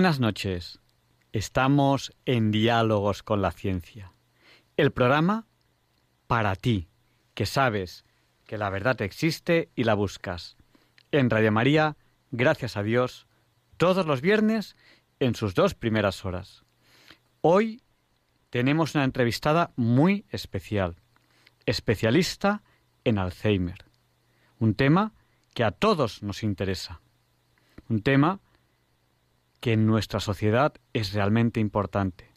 Buenas noches. Estamos en Diálogos con la Ciencia. El programa para ti, que sabes que la verdad existe y la buscas. En Radio María, gracias a Dios, todos los viernes en sus dos primeras horas. Hoy tenemos una entrevistada muy especial, especialista en Alzheimer. Un tema que a todos nos interesa. Un tema que en nuestra sociedad es realmente importante.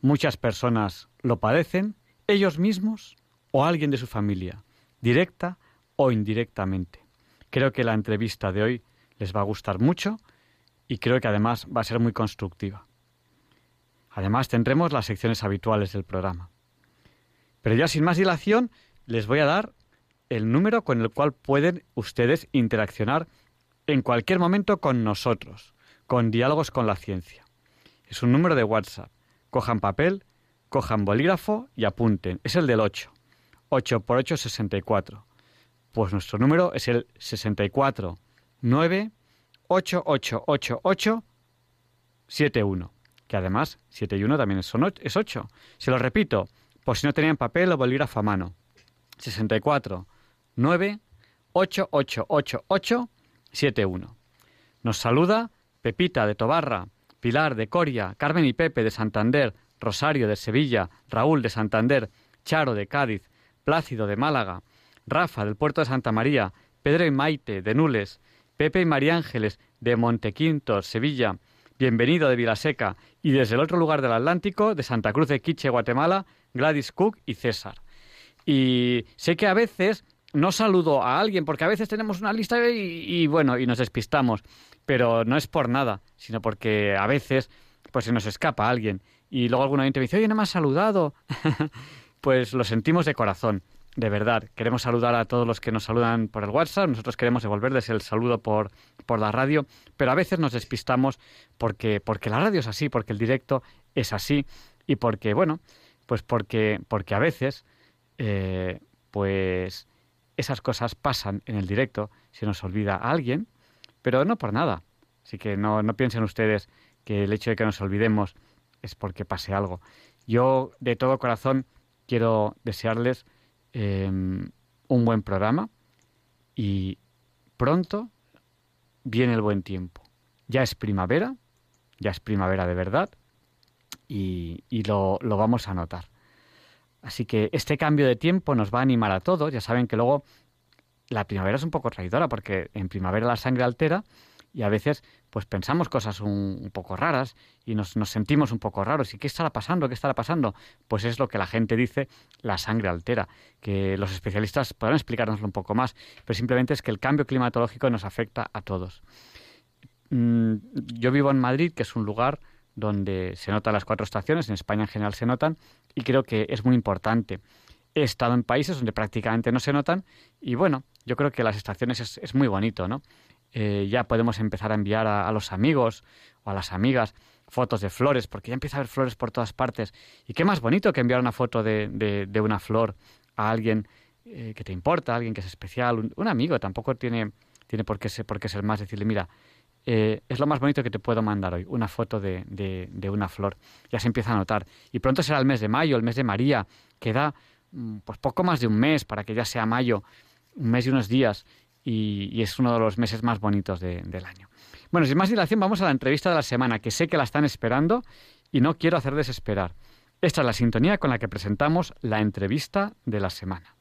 Muchas personas lo padecen, ellos mismos o alguien de su familia, directa o indirectamente. Creo que la entrevista de hoy les va a gustar mucho y creo que además va a ser muy constructiva. Además tendremos las secciones habituales del programa. Pero ya sin más dilación, les voy a dar el número con el cual pueden ustedes interaccionar en cualquier momento con nosotros con Diálogos con la Ciencia. Es un número de WhatsApp. Cojan papel, cojan bolígrafo y apunten. Es el del 8. 8 por 8 64. Pues nuestro número es el 64 9 71. Que además 7 y 1 también es 8. Se lo repito, por si no tenían papel o bolígrafo a mano. 64 9 71. Nos saluda Pepita de Tobarra, Pilar de Coria, Carmen y Pepe de Santander, Rosario de Sevilla, Raúl de Santander, Charo de Cádiz, Plácido de Málaga, Rafa del puerto de Santa María, Pedro y Maite de Nules, Pepe y María Ángeles de Montequinto, Sevilla, Bienvenido de Vilaseca y desde el otro lugar del Atlántico, de Santa Cruz de Quiche, Guatemala, Gladys Cook y César. Y sé que a veces no saludo a alguien, porque a veces tenemos una lista y, bueno, y nos despistamos pero no es por nada, sino porque a veces pues se nos escapa alguien y luego alguna gente me dice, oye, no me has saludado. pues lo sentimos de corazón, de verdad. Queremos saludar a todos los que nos saludan por el WhatsApp, nosotros queremos devolverles el saludo por, por la radio, pero a veces nos despistamos porque, porque la radio es así, porque el directo es así y porque, bueno, pues porque, porque a veces, eh, pues esas cosas pasan en el directo, se nos olvida a alguien pero no por nada. Así que no, no piensen ustedes que el hecho de que nos olvidemos es porque pase algo. Yo de todo corazón quiero desearles em, un buen programa y pronto viene el buen tiempo. Ya es primavera, ya es primavera de verdad y, y lo, lo vamos a notar. Así que este cambio de tiempo nos va a animar a todos. Ya saben que luego la primavera es un poco traidora porque en primavera la sangre altera y a veces pues pensamos cosas un, poco raras y nos, nos, sentimos un poco raros. ¿Y qué estará pasando? ¿Qué estará pasando? Pues es lo que la gente dice, la sangre altera, que los especialistas podrán explicárnoslo un poco más, pero simplemente es que el cambio climatológico nos afecta a todos. Mm, yo vivo en Madrid, que es un lugar donde se notan las cuatro estaciones, en España en general se notan, y creo que es muy importante. He estado en países donde prácticamente no se notan y bueno, yo creo que las estaciones es, muy bonito, ¿no? Eh, ya podemos empezar a enviar a, los amigos o a las amigas fotos de flores, porque ya empieza a haber flores por todas partes. Y qué más bonito que enviar una foto de, de, una flor a alguien eh, que te importa, a alguien que es especial, un, amigo, tampoco tiene, tiene por, qué ser, por qué ser más decirle, mira, eh, es lo más bonito que te puedo mandar hoy, una foto de, de, una flor. Ya se empieza a notar. Y pronto será el mes de mayo, el mes de María, que da mm, pues poco más de un mes para que ya sea mayo un mes y unos días, y, es uno de los meses más bonitos del año. Bueno, sin más dilación, vamos a la entrevista de la semana, que sé que la están esperando y no quiero hacer desesperar. Esta es la sintonía con la que presentamos la entrevista de la semana.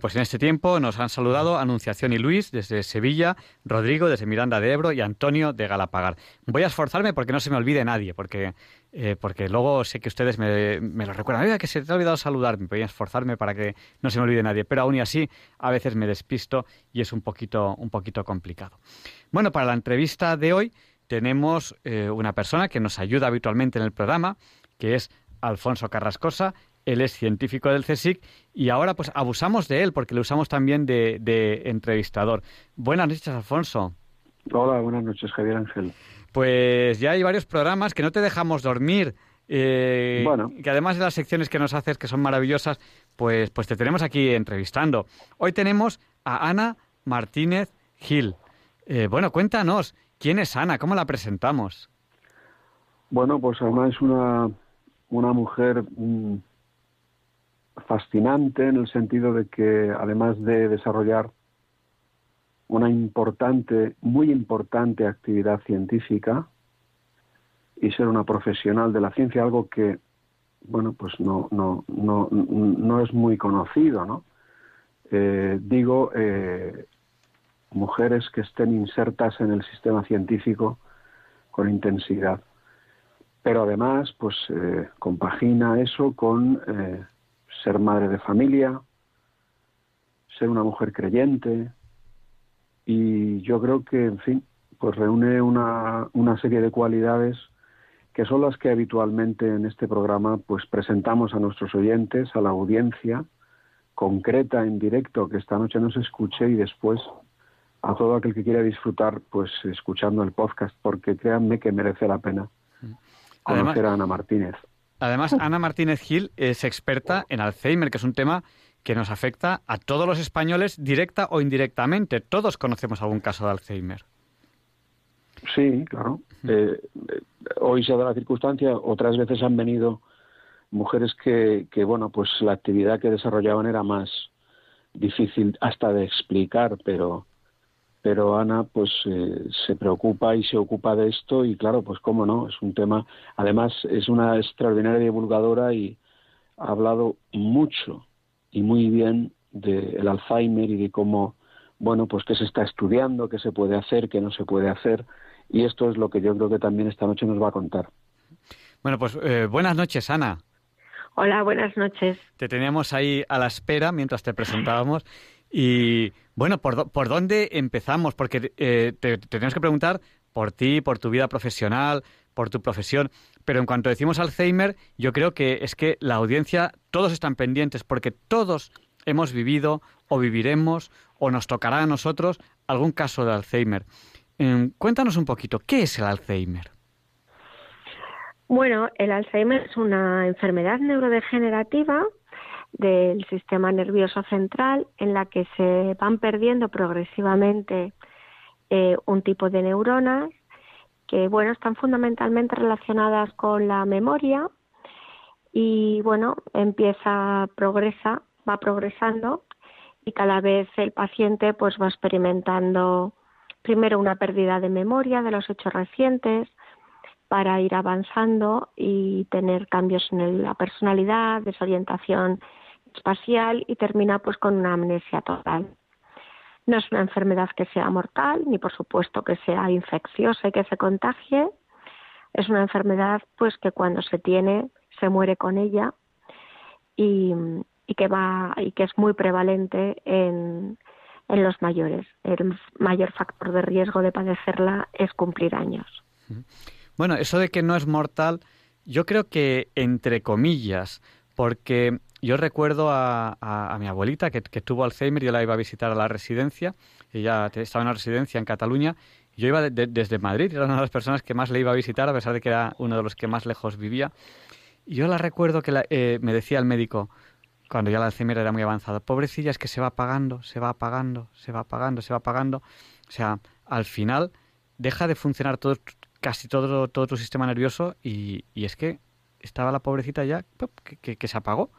Pues en este tiempo nos han saludado Anunciación y Luis desde Sevilla, Rodrigo desde Miranda de Ebro y Antonio de Galapagar. Voy a esforzarme porque no se me olvide nadie, porque, eh, porque luego sé que ustedes me, lo recuerdan. Oiga, que se te ha olvidado saludarme. Voy a esforzarme para que no se me olvide nadie, pero aún y así a veces me despisto y es un poquito, un poquito complicado. Bueno, para la entrevista de hoy tenemos eh, una persona que nos ayuda habitualmente en el programa, que es Alfonso Carrascosa, él es científico del CSIC y ahora pues abusamos de él porque le usamos también de, entrevistador. Buenas noches, Alfonso. Hola, buenas noches, Javier Ángel. Pues ya hay varios programas que no te dejamos dormir. Eh, bueno. Que además de las secciones que nos haces, que son maravillosas, pues, pues te tenemos aquí entrevistando. Hoy tenemos a Ana Martínez Gil. Eh, bueno, cuéntanos, ¿quién es Ana? ¿Cómo la presentamos? Bueno, pues Ana es una, una mujer fascinante en el sentido de que además de desarrollar una importante, muy importante actividad científica y ser una profesional de la ciencia, algo que, bueno, pues no, no, no, no es muy conocido, ¿no? Eh, digo, eh, mujeres que estén insertas en el sistema científico con intensidad. Pero además, pues eh, compagina eso con ser madre de familia, ser una mujer creyente y yo creo que, en fin, pues reúne una, una serie de cualidades que son las que habitualmente en este programa pues presentamos a nuestros oyentes, a la audiencia concreta en directo que esta noche nos escuche y después a todo aquel que quiera disfrutar pues escuchando el podcast porque créanme que merece la pena conocer a Ana Martínez. Además, Ana Martínez Gil es experta en Alzheimer, que es un tema que nos afecta a todos los españoles directa o indirectamente. Todos conocemos algún caso de Alzheimer. Sí, claro. Eh, eh, hoy se da la circunstancia, otras veces han venido mujeres que, que, bueno, pues la actividad que desarrollaban era más difícil hasta de explicar, pero pero Ana pues eh, se preocupa y se ocupa de esto y claro, pues cómo no, es un tema, además es una extraordinaria divulgadora y ha hablado mucho y muy bien del Alzheimer y de cómo, bueno, pues qué se está estudiando, qué se puede hacer, qué no se puede hacer y esto es lo que yo creo que también esta noche nos va a contar. Bueno, pues eh, buenas noches, Ana. Hola, buenas noches. Te teníamos ahí a la espera mientras te presentábamos y bueno, ¿por, por dónde empezamos? Porque eh, te, tenemos que preguntar por ti, por tu vida profesional, por tu profesión. Pero en cuanto decimos Alzheimer, yo creo que es que la audiencia, todos están pendientes porque todos hemos vivido o viviremos o nos tocará a nosotros algún caso de Alzheimer. Em, cuéntanos un poquito, ¿qué es el Alzheimer? Bueno, el Alzheimer es una enfermedad neurodegenerativa del sistema nervioso central en la que se van perdiendo progresivamente eh, un tipo de neuronas que bueno están fundamentalmente relacionadas con la memoria y bueno empieza progresa va progresando y cada vez el paciente pues va experimentando primero una pérdida de memoria de los hechos recientes para ir avanzando y tener cambios en la personalidad, desorientación espacial y termina pues con una amnesia total. No es una enfermedad que sea mortal, ni por supuesto que sea infecciosa y que se contagie. Es una enfermedad pues que cuando se tiene se muere con ella y, que va y que es muy prevalente en, en los mayores. El mayor factor de riesgo de padecerla es cumplir años. Bueno, eso de que no es mortal, yo creo que entre comillas, porque yo recuerdo a, mi abuelita que, tuvo Alzheimer, yo la iba a visitar a la residencia, ella estaba en una residencia en Cataluña, y yo iba desde Madrid, era una de las personas que más le iba a visitar, a pesar de que era uno de los que más lejos vivía. Y yo la recuerdo que eh, me decía el médico, cuando ya la Alzheimer era muy avanzada, pobrecilla, es que se va apagando, se va apagando, se va apagando, se va apagando. O sea, al final deja de funcionar todo, casi todo, todo tu sistema nervioso y, es que estaba la pobrecita ya que, se apagó.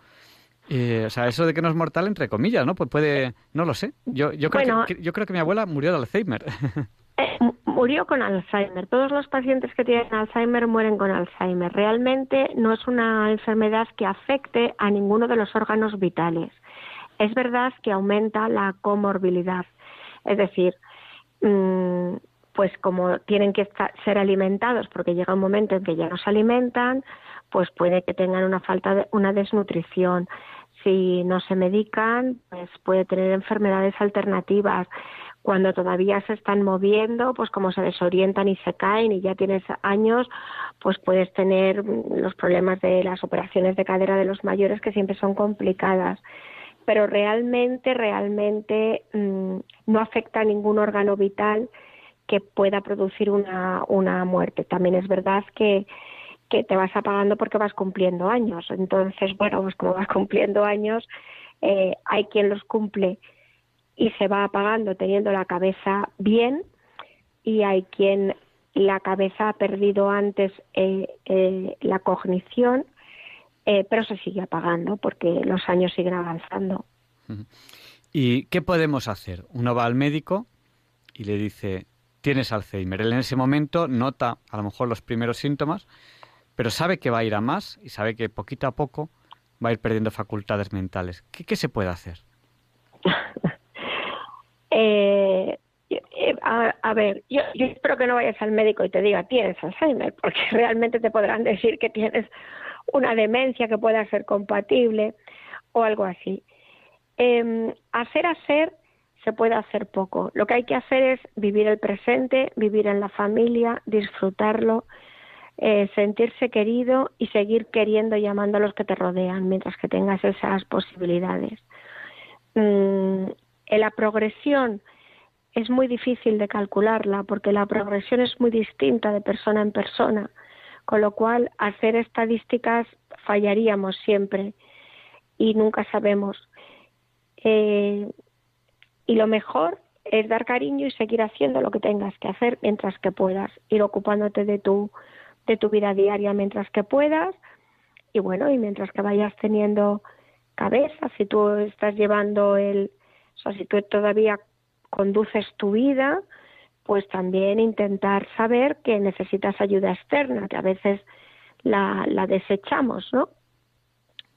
O sea, eso de que no es mortal, entre comillas, ¿no? Pues puede, no lo sé. Yo, yo, creo, que, yo creo que mi abuela murió de Alzheimer. Eh, murió con Alzheimer. Todos los pacientes que tienen Alzheimer mueren con Alzheimer. Realmente no es una enfermedad que afecte a ninguno de los órganos vitales. es verdad que aumenta la comorbilidad, es decir, mm, pues como tienen que ser alimentados porque llega un momento en que ya no se alimentan, pues puede que tengan una falta de una desnutrición. Si no se medican, pues puede tener enfermedades alternativas. Cuando todavía se están moviendo, pues como se desorientan y se caen y ya tienes años, pues puedes tener los problemas de las operaciones de cadera de los mayores que siempre son complicadas pero realmente, realmente mm, no afecta a ningún órgano vital que pueda producir una, una muerte. También es verdad que, que te vas apagando porque vas cumpliendo años. Entonces, bueno, pues como vas cumpliendo años, eh, hay quien los cumple y se va apagando teniendo la cabeza bien y hay quien la cabeza ha perdido antes eh, eh, la cognición pero se sigue apagando porque los años siguen avanzando. ¿Y qué podemos hacer? Uno va al médico y le dice, tienes Alzheimer. Él en ese momento nota a lo mejor los primeros síntomas, pero sabe que va a ir a más y sabe que poquito a poco va a ir perdiendo facultades mentales. ¿Qué, se puede hacer? Eh, eh, a, ver, yo, yo, espero que no vayas al médico y te diga tienes Alzheimer, porque realmente te podrán decir que tienes una demencia que pueda ser compatible o algo así. Eh, hacer hacer se puede hacer poco. Lo que hay que hacer es vivir el presente, vivir en la familia, disfrutarlo, eh, sentirse querido y seguir queriendo y amando a los que te rodean mientras que tengas esas posibilidades. Mm, en la progresión es muy difícil de calcularla porque la progresión es muy distinta de persona en persona con lo cual hacer estadísticas fallaríamos siempre y nunca sabemos. Eh, y lo mejor es dar cariño y seguir haciendo lo que tengas que hacer mientras que puedas, ir ocupándote de tu, de tu vida diaria mientras que puedas y bueno, y mientras que vayas teniendo cabeza, si tú estás llevando el, o sea, si tú todavía conduces tu vida, pues también intentar saber que necesitas ayuda externa, que a veces la, desechamos, ¿no?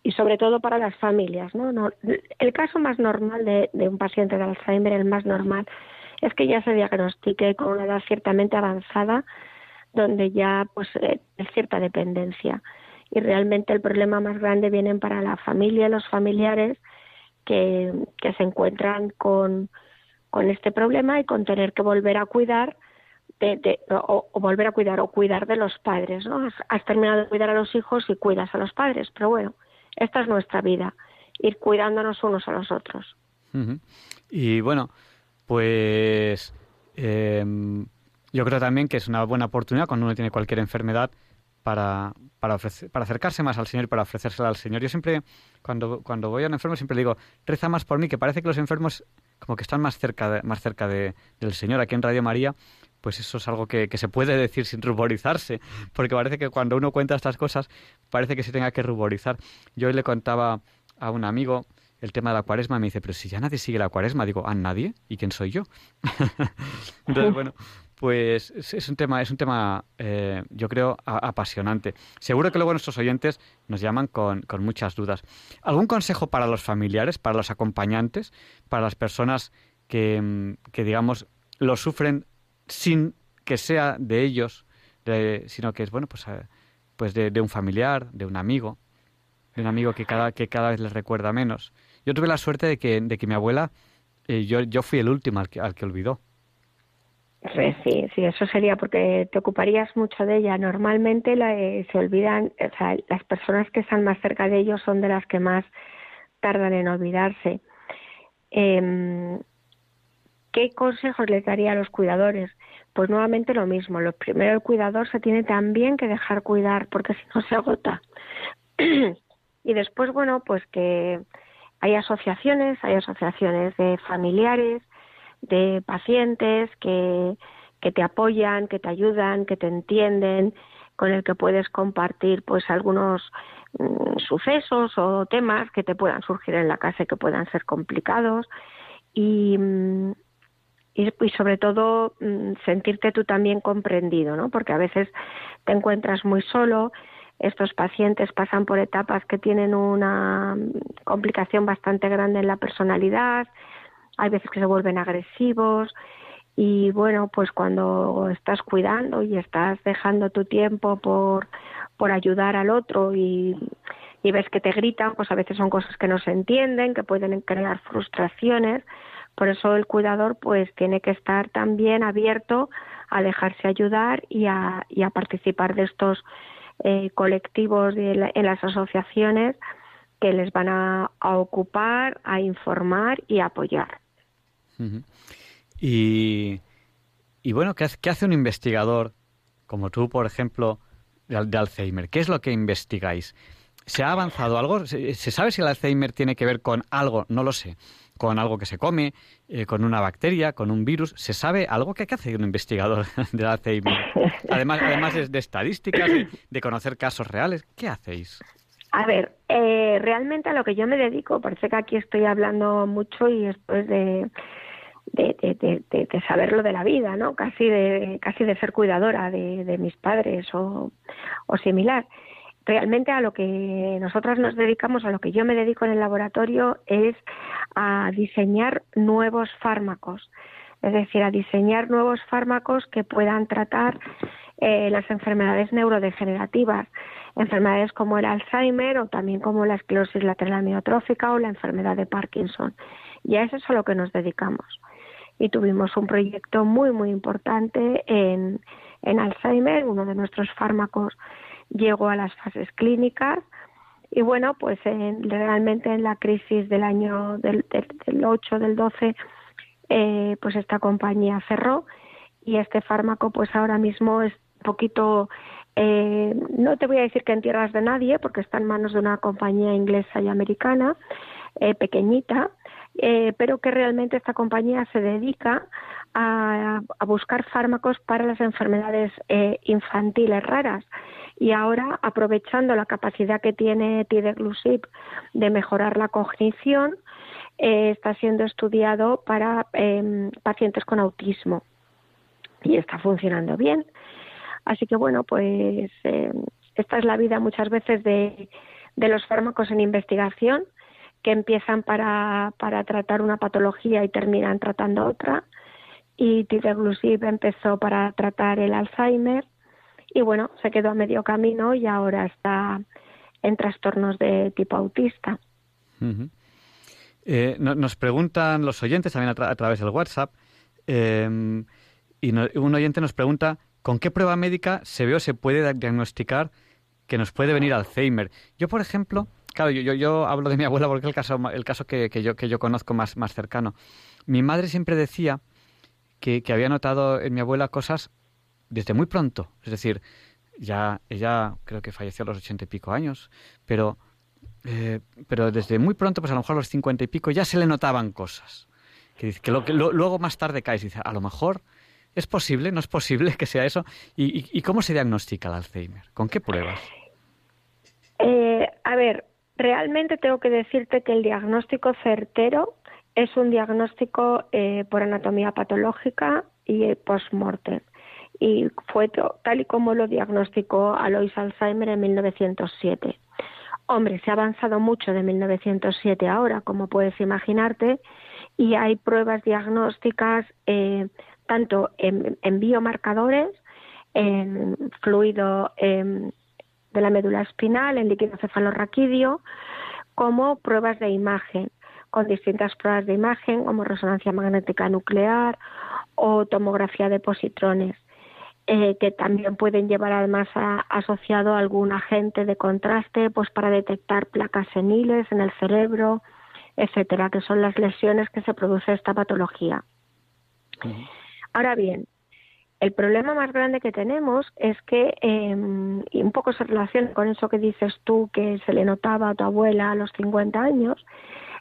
Y sobre todo para las familias, ¿no? el caso más normal de, un paciente de Alzheimer, el más normal, es que ya se diagnostique con una edad ciertamente avanzada, donde ya pues eh, cierta dependencia. Y realmente el problema más grande viene para la familia, los familiares que, que se encuentran con, con este problema y con tener que volver a cuidar de, o, volver a cuidar o cuidar de los padres, ¿no? Has, terminado de cuidar a los hijos y cuidas a los padres, pero bueno, esta es nuestra vida, ir cuidándonos unos a los otros. Y bueno, pues em, yo creo también que es una buena oportunidad cuando uno tiene cualquier enfermedad para, para, para acercarse más al Señor y para ofrecérsela al Señor. Yo siempre, cuando, cuando voy a un enfermo, siempre le digo, reza más por mí, que parece que los enfermos como que están más cerca, de, más cerca de, del Señor. Aquí en Radio María, pues eso es algo que, que, se puede decir sin ruborizarse, porque parece que cuando uno cuenta estas cosas, parece que se tenga que ruborizar. Yo hoy le contaba a un amigo el tema de la cuaresma y me dice, pero si ya nadie sigue la cuaresma, digo, ¿a nadie? ¿Y quién soy yo? Entonces, bueno, pues es un tema, es un tema eh, yo creo, apasionante. Seguro que luego nuestros oyentes nos llaman con, con, muchas dudas. ¿Algún consejo para los familiares, para los acompañantes, para las personas que, mm, que digamos, lo sufren sin que sea de ellos, sino que es, bueno, pues, eh, pues de, un familiar, de un amigo, de un amigo que cada, que cada vez les recuerda menos? Yo tuve la suerte de que, de que mi abuela, eh, yo, yo fui el último al que, al que olvidó Sí, sí, eso sería porque te ocuparías mucho de ella. Normalmente la, eh, se olvidan, o sea, las personas que están más cerca de ellos son de las que más tardan en olvidarse. Eh, ¿Qué consejos les daría a los cuidadores? Pues nuevamente lo mismo. Lo primero, el cuidador se tiene también que dejar cuidar porque si no se agota. y después, bueno, pues que hay asociaciones, hay asociaciones de familiares, de pacientes que, que te apoyan, que te ayudan, que te entienden, con el que puedes compartir pues algunos mm, sucesos o temas que te puedan surgir en la casa y que puedan ser complicados y, mm, y, sobre todo mm, sentirte tú también comprendido, ¿no? Porque a veces te encuentras muy solo, estos pacientes pasan por etapas que tienen una complicación bastante grande en la personalidad, hay veces que se vuelven agresivos y bueno, pues cuando estás cuidando y estás dejando tu tiempo por, por ayudar al otro y, y ves que te gritan, pues a veces son cosas que no se entienden, que pueden crear frustraciones. Por eso el cuidador pues tiene que estar también abierto a dejarse ayudar y a, y a participar de estos eh, colectivos en las asociaciones que les van a, ocupar, a informar y a apoyar. Y, y, bueno, ¿qué, hace un investigador como tú, por ejemplo, de, de, Alzheimer? ¿Qué es lo que investigáis? ¿Se ha avanzado algo? ¿Se, sabe si el Alzheimer tiene que ver con algo? No lo sé con algo que se come, eh, con una bacteria, con un virus. ¿Se sabe algo que hace un investigador de Alzheimer? Además, además de, estadísticas, de, conocer casos reales. ¿Qué hacéis? A ver, eh, realmente a lo que yo me dedico, parece que aquí estoy hablando mucho y después de, de, de, saberlo de la vida, ¿no? Casi de, casi de ser cuidadora de, mis padres o, o similar realmente a lo que nosotras nos dedicamos, a lo que yo me dedico en el laboratorio, es a diseñar nuevos fármacos, es decir, a diseñar nuevos fármacos que puedan tratar eh, las enfermedades neurodegenerativas, enfermedades como el Alzheimer o también como la esclerosis lateral amiotrófica o la enfermedad de Parkinson. Y a eso es a lo que nos dedicamos. Y tuvimos un proyecto muy, muy importante en, en Alzheimer, uno de nuestros fármacos llegó a las fases clínicas. Y bueno, pues realmente en la crisis del año del, del, 8, del 12, eh, pues esta compañía cerró. Y este fármaco pues ahora mismo es un poquito, eh, no te voy a decir que en tierras de nadie, porque está en manos de una compañía inglesa y americana, eh, pequeñita, eh, pero que realmente esta compañía se dedica a, a buscar fármacos para las enfermedades eh, infantiles raras. Y ahora aprovechando la capacidad que tiene Tideglusib de mejorar la cognición eh, está siendo estudiado para em, pacientes con autismo. Y está funcionando bien. Así que bueno pues em, esta es la vida muchas veces de, de los fármacos en investigación que empiezan para, para tratar una patología y terminan tratando otra y Tideglusib empezó para tratar el Alzheimer y bueno, se quedó a medio camino y ahora está en trastornos de tipo autista. Eh, nos preguntan los oyentes también a, través del WhatsApp em, y un oyente nos pregunta ¿con qué prueba médica se ve o se puede diagnosticar que nos puede venir Alzheimer? Yo, por ejemplo, claro, yo, yo, hablo de mi abuela porque es el caso, el caso que, que, yo, que yo conozco más, más cercano. Mi madre siempre decía que, que había notado en mi abuela cosas desde muy pronto. Es decir, ya ella creo que falleció a los ochenta y pico años, pero, eh, pero desde muy pronto, pues a lo mejor a los cincuenta y pico, ya se le notaban cosas. Que, que, lo, que luego más tarde caes y dice, a lo mejor es posible, no es posible que sea eso. ¿Y, cómo se diagnostica el Alzheimer? ¿Con qué pruebas? Eh, a ver, realmente tengo que decirte que el diagnóstico certero es un diagnóstico eh, por anatomía patológica y post-mortem y fue tal y como lo diagnosticó Alois Alzheimer en 1907. Hombre, se ha avanzado mucho de 1907 ahora, como puedes imaginarte, y hay pruebas diagnósticas eh, tanto en, biomarcadores, en fluido de la médula espinal, en líquido cefalorraquídeo, como pruebas de imagen, con distintas pruebas de imagen, como resonancia magnética nuclear o tomografía de positrones. Eh, que también pueden llevar además asociado algún agente de contraste pues para detectar placas seniles en el cerebro, etcétera, que son las lesiones que se produce esta patología. Ahora bien, el problema más grande que tenemos es que, em, y un poco se relaciona con eso que dices tú, que se le notaba a tu abuela a los 50 años,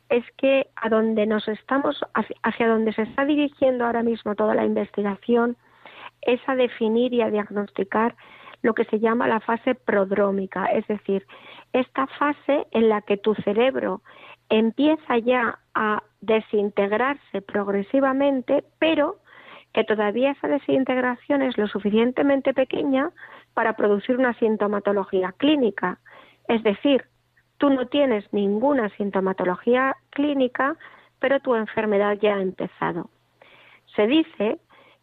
es que a donde nos estamos, hacia donde se está dirigiendo ahora mismo toda la investigación, es a definir y a diagnosticar lo que se llama la fase prodrómica, es decir, esta fase en la que tu cerebro empieza ya a desintegrarse progresivamente, pero que todavía esa desintegración es lo suficientemente pequeña para producir una sintomatología clínica. Es decir, tú no tienes ninguna sintomatología clínica, pero tu enfermedad ya ha empezado. Se dice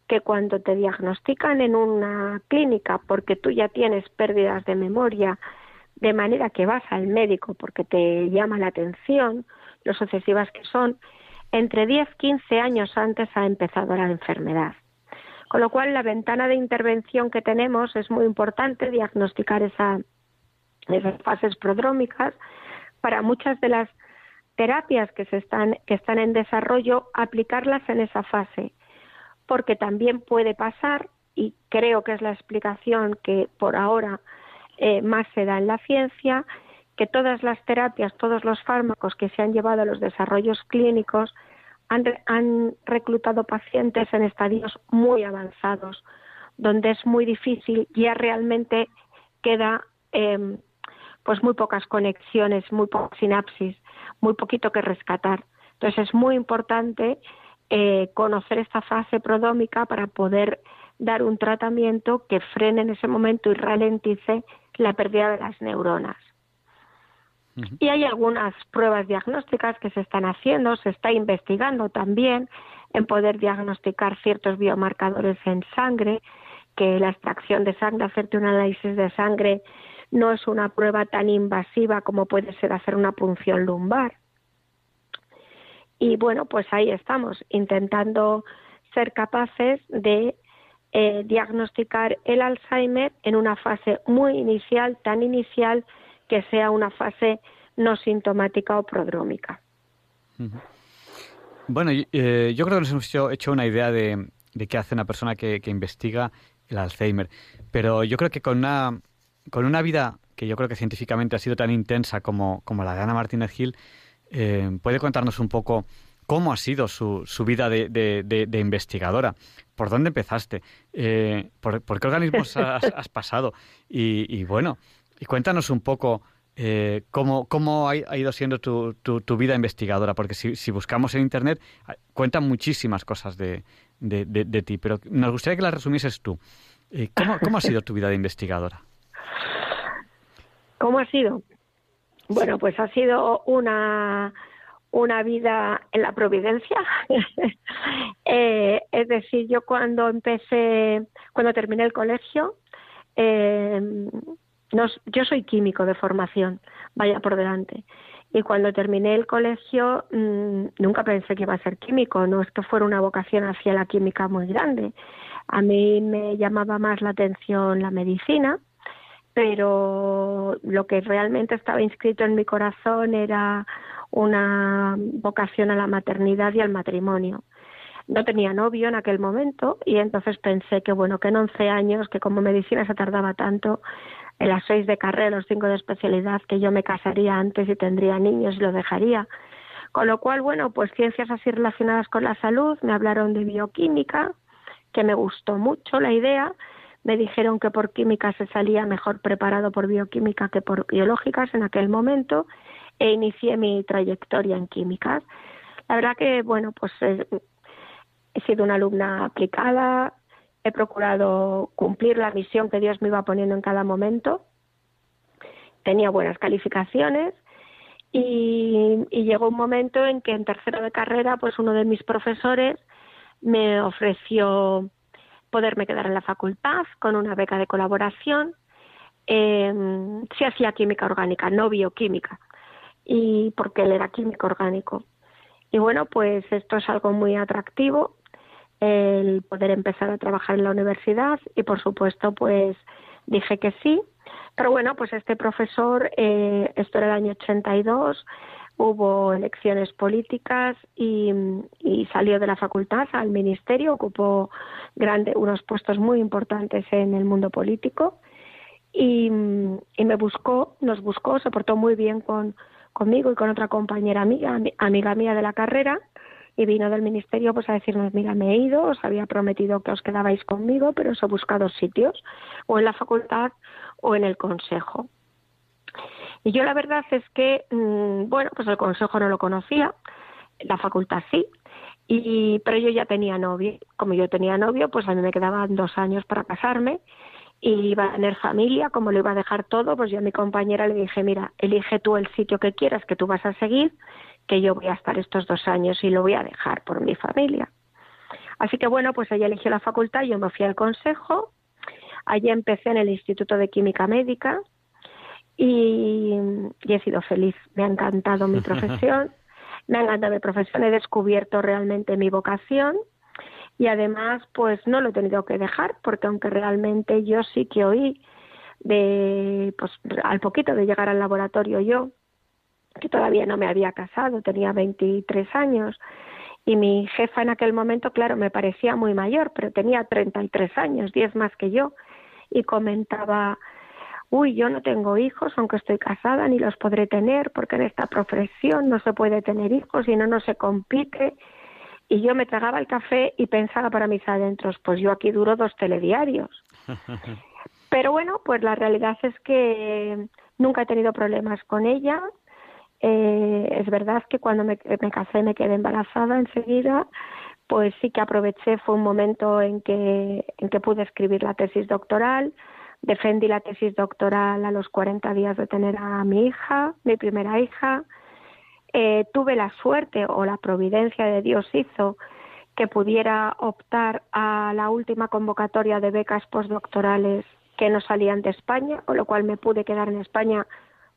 que cuando te diagnostican en una clínica porque tú ya tienes pérdidas de memoria, de manera que vas al médico porque te llama la atención, lo sucesivas que son, entre 10 15 años antes ha empezado la enfermedad. Con lo cual, la ventana de intervención que tenemos es muy importante diagnosticar esa, esas fases prodrómicas para muchas de las terapias que, se están, que están en desarrollo, aplicarlas en esa fase, porque también puede pasar, y creo que es la explicación que por ahora eh, más se da en la ciencia, que todas las terapias, todos los fármacos que se han llevado a los desarrollos clínicos han, reclutado pacientes en estadios muy avanzados, donde es muy difícil, ya realmente queda em, pues muy pocas conexiones, muy pocas sinapsis, muy poquito que rescatar. Entonces es muy importante eh, conocer esta fase prodómica para poder dar un tratamiento que frene en ese momento y ralentice la pérdida de las neuronas. Y hay algunas pruebas diagnósticas que se están haciendo, se está investigando también en poder diagnosticar ciertos biomarcadores en sangre, que la extracción de sangre, hacerte un análisis de sangre no es una prueba tan invasiva como puede ser hacer una punción lumbar. Y bueno, pues ahí estamos, intentando ser capaces de eh, diagnosticar el Alzheimer en una fase muy inicial, tan inicial que sea una fase no sintomática o prodrómica. Bueno, eh, yo creo que nos hemos hecho, una idea de, qué hace una persona que, investiga el Alzheimer, pero yo creo que con una, con una vida que yo creo que científicamente ha sido tan intensa como, como la de Ana Martínez Gil, eh, puede contarnos un poco cómo ha sido su, su vida de, de, investigadora. ¿Por dónde empezaste? Eh, por, qué organismos has, pasado? Y, y, bueno, y cuéntanos un poco eh, cómo, cómo ha, ido siendo tu, tu, vida investigadora, porque si, si, buscamos en Internet ah, cuentan muchísimas cosas de, de, ti, pero nos gustaría que las resumieses tú. Eh, ¿cómo, ¿Cómo ha sido tu vida de investigadora? ¿Cómo ha sido? Bueno, pues ha sido una, una vida en la providencia. Eh, es decir, yo cuando empecé, cuando terminé el colegio, eh, yo soy químico de formación, vaya por delante. Y cuando terminé el colegio, mm, nunca pensé que iba a ser químico, no es que fuera una vocación hacia la química muy grande. A mí me llamaba más la atención la medicina, pero lo que realmente estaba inscrito en mi corazón era una vocación a la maternidad y al matrimonio. No tenía novio en aquel momento y entonces pensé que bueno, que en 11 años, que como medicina se tardaba tanto, las seis de carrera, los cinco de especialidad, que yo me casaría antes y tendría niños y lo dejaría. Con lo cual, bueno, pues ciencias así relacionadas con la salud, me hablaron de bioquímica, que me gustó mucho la idea, me dijeron que por química se salía mejor preparado por bioquímica que por biológicas en aquel momento e inicié mi trayectoria en químicas. La verdad que, bueno, pues he, he sido una alumna aplicada, he procurado cumplir la misión que Dios me iba poniendo en cada momento. Tenía buenas calificaciones y, llegó un momento en que en tercero de carrera, pues uno de mis profesores me ofreció poderme quedar en la facultad con una beca de colaboración. Eh, si hacía química orgánica, no bioquímica, y porque él era químico orgánico. Y bueno, pues esto es algo muy atractivo el poder empezar a trabajar en la universidad y por supuesto pues dije que sí. Pero bueno, pues este profesor, eh, esto era el año 82, hubo elecciones políticas y, salió de la facultad al ministerio, ocupó grande, unos puestos muy importantes en el mundo político y, y me buscó, nos buscó, se portó muy bien con, conmigo y con otra compañera amiga, amiga mía de la carrera y vino del ministerio pues a decirnos, mira, me he ido, os había prometido que os quedabais conmigo, pero os he buscado sitios, o en la facultad o en el consejo. Y yo la verdad es que, mm, bueno, pues el consejo no lo conocía, la facultad sí, Y, pero yo ya tenía novio. Como yo tenía novio, pues a mí me quedaban dos años para casarme y iba a tener familia, como lo iba a dejar todo, pues yo a mi compañera le dije, mira, elige tú el sitio que quieras que tú vas a seguir, que yo voy a estar estos dos años y lo voy a dejar por mi familia. Así que bueno, pues ella eligió la facultad, yo me fui al consejo, allí empecé en el Instituto de Química Médica y, y he sido feliz, me ha encantado mi profesión, me ha encantado mi profesión, he descubierto realmente mi vocación y además pues no lo he tenido que dejar porque aunque realmente yo sí que oí de pues al poquito de llegar al laboratorio yo que todavía no me había casado, tenía 23 años y mi jefa en aquel momento, claro, me parecía muy mayor, pero tenía 33 años, 10 más que yo y comentaba uy, yo no tengo hijos, aunque estoy casada, ni los podré tener, porque en esta profesión no se puede tener hijos y no, no se compite. Y yo me tragaba el café y pensaba para mis adentros, pues yo aquí duro dos telediarios. Pero bueno, pues la realidad es que nunca he tenido problemas con ella. Eh, es verdad que cuando me, casé me quedé embarazada enseguida, pues sí que aproveché, fue un momento en que, en que pude escribir la tesis doctoral, Defendí la tesis doctoral a los 40 días de tener a mi hija, mi primera hija. Eh, tuve la suerte o la providencia de Dios hizo que pudiera optar a la última convocatoria de becas postdoctorales que no salían de España, con lo cual me pude quedar en España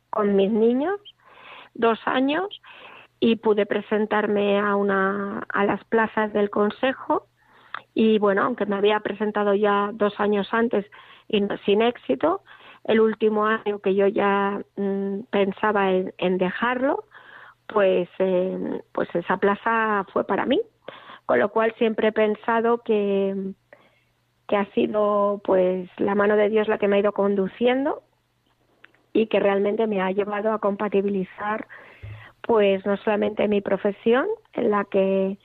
con mis niños dos años y pude presentarme a una a las plazas del consejo y bueno aunque me había presentado ya dos años antes y sin éxito. El último año que yo ya mm, pensaba en, dejarlo, pues, eh, pues esa plaza fue para mí. Con lo cual siempre he pensado que, que ha sido pues la mano de Dios la que me ha ido conduciendo y que realmente me ha llevado a compatibilizar pues no solamente mi profesión en la que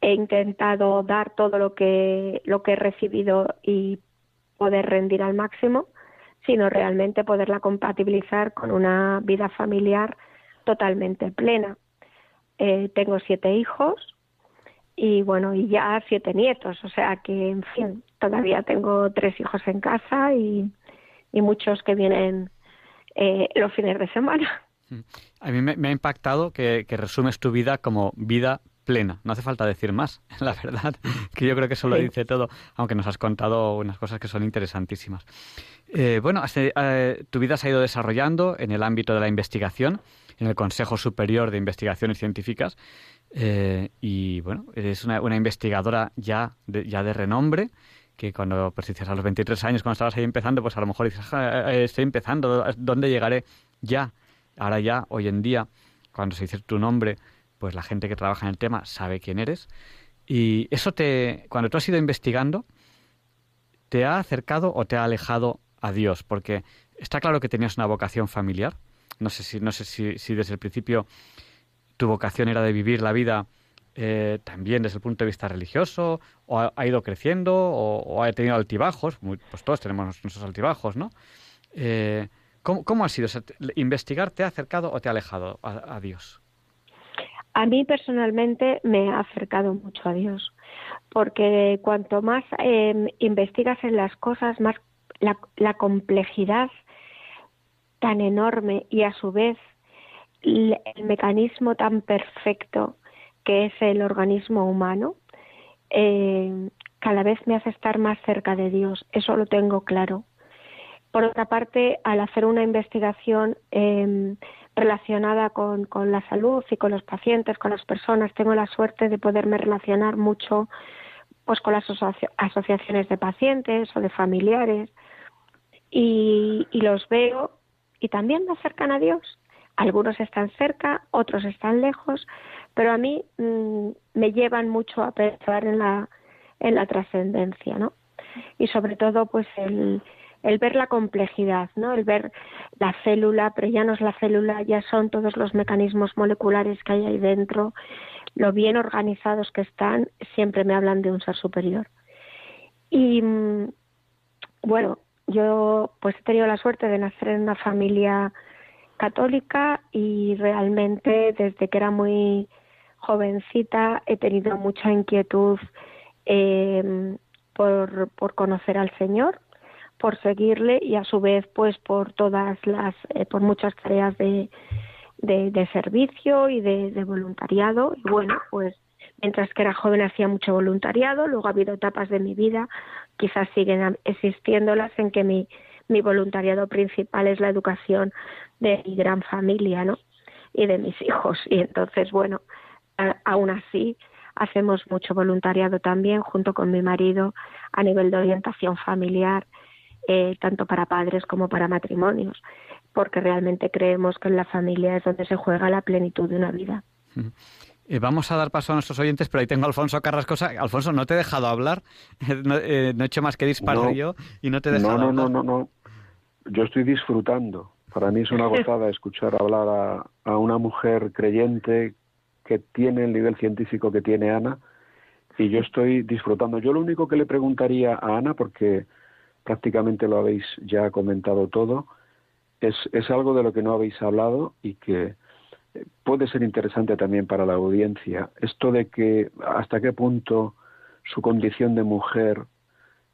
he intentado dar todo lo que lo que he recibido y poder rendir al máximo, sino realmente poderla compatibilizar con una vida familiar totalmente plena. Eh, tengo siete hijos y bueno, y ya siete nietos, o sea que, en fin, todavía tengo tres hijos en casa y, muchos que vienen eh, los fines de semana. A mí me, ha impactado que, resumes tu vida como vida plena. No hace falta decir más, la verdad, que yo creo que eso lo dice todo, aunque nos has contado unas cosas que son interesantísimas. Eh, bueno, eh, tu vida se ha ido desarrollando en el ámbito de la investigación, en el Consejo Superior de Investigaciones Científicas, eh, y bueno, eres una, investigadora ya de, ya de renombre, que cuando persistías a los 23 años, cuando estabas ahí empezando, pues a lo mejor dices, estoy empezando, ¿dónde llegaré? Ya, ahora ya, hoy en día, cuando se dice tu nombre, pues la gente que trabaja en el tema sabe quién eres. Y eso te, cuando tú has ido investigando, te ha acercado o te ha alejado a Dios, porque está claro que tenías una vocación familiar. No sé si, no sé si, desde el principio tu vocación era de vivir la vida eh, también desde el punto de vista religioso, o ha, ido creciendo, o, ha tenido altibajos, pues todos tenemos nuestros altibajos, ¿no? Eh, ¿cómo, ha sido? ¿Investigar te ha acercado o te ha alejado a Dios? A mí personalmente me ha acercado mucho a Dios, porque cuanto más em, investigas en las cosas, más la, complejidad tan enorme y a su vez el, mecanismo tan perfecto que es el organismo humano, em, cada vez me hace estar más cerca de Dios. Eso lo tengo claro. Por otra parte, al hacer una investigación eh, relacionada con, la salud y con los pacientes, con las personas. Tengo la suerte de poderme relacionar mucho pues con las asociaciones de pacientes o de familiares y, los veo y también me acercan a Dios. Algunos están cerca, otros están lejos, pero a mí mm, me llevan mucho a pensar en la, en la trascendencia, ¿no? Y sobre todo, pues el, el ver la complejidad, ¿no? El ver la célula, pero ya no es la célula, ya son todos los mecanismos moleculares que hay ahí dentro, lo bien organizados que están, siempre me hablan de un ser superior. Y mm, bueno, yo pues he tenido la suerte de nacer en una familia católica y realmente desde que era muy jovencita he tenido mucha inquietud eh, por, por conocer al Señor, por seguirle y a su vez pues por todas las, eh, por muchas tareas de, de, servicio y de, de, voluntariado. Y bueno, pues mientras que era joven hacía mucho voluntariado, luego ha habido etapas de mi vida, quizás siguen existiéndolas en que mi, mi voluntariado principal es la educación de mi gran familia, ¿no? Y de mis hijos. Y entonces, bueno, aún así hacemos mucho voluntariado también junto con mi marido a nivel de orientación familiar, eh, tanto para padres como para matrimonios, porque realmente creemos que en la familia es donde se juega la plenitud de una vida. Eh, vamos a dar paso a nuestros oyentes, pero ahí tengo a Alfonso Carrascosa. Alfonso, no te he dejado hablar, no, eh, no, he hecho más que disparar yo y no te he dejado no, no, No, no, no, yo estoy disfrutando. Para mí es una gozada escuchar hablar a, a una mujer creyente que tiene el nivel científico que tiene Ana y yo estoy disfrutando. Yo lo único que le preguntaría a Ana, porque prácticamente lo habéis ya comentado todo, es, es algo de lo que no habéis hablado y que puede ser interesante también para la audiencia. Esto de que hasta qué punto su condición de mujer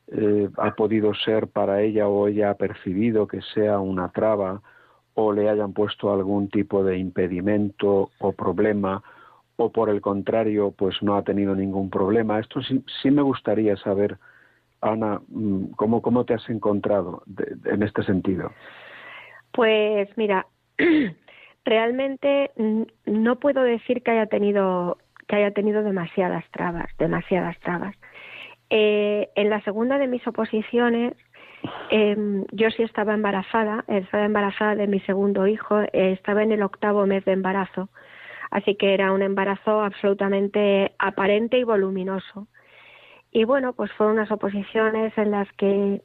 eh, ha podido ser para ella o ella ha percibido que sea una traba o le hayan puesto algún tipo de impedimento o problema o por el contrario pues no ha tenido ningún problema. Esto sí, sí me gustaría saber, Ana, mm, cómo, cómo te has encontrado en este sentido. Pues mira, realmente no puedo decir que haya tenido que haya tenido demasiadas trabas, demasiadas trabas. Eh, en la segunda de mis oposiciones, eh, yo sí estaba embarazada, estaba embarazada de mi segundo hijo, eh, estaba en el octavo mes de embarazo, así que era un embarazo absolutamente aparente y voluminoso. Y bueno, pues fueron unas oposiciones en las que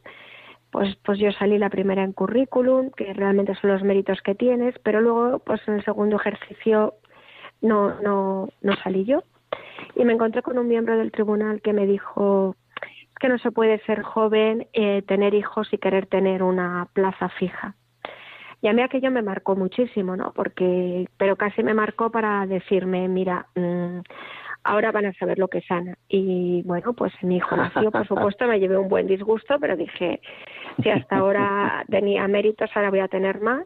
pues, pues yo salí la primera en currículum, que realmente son los méritos que tienes, pero luego pues en el segundo ejercicio no, no, no salí yo. Y me encontré con un miembro del tribunal que me dijo que no se puede ser joven, eh, tener hijos y querer tener una plaza fija. Y a mí aquello me marcó muchísimo, ¿no? Porque, pero casi me marcó para decirme, mira, mmm, ahora van a saber lo que es Ana. Y bueno, pues mi hijo nació, por supuesto, me llevé un buen disgusto, pero dije, si hasta ahora tenía méritos, ahora voy a tener más.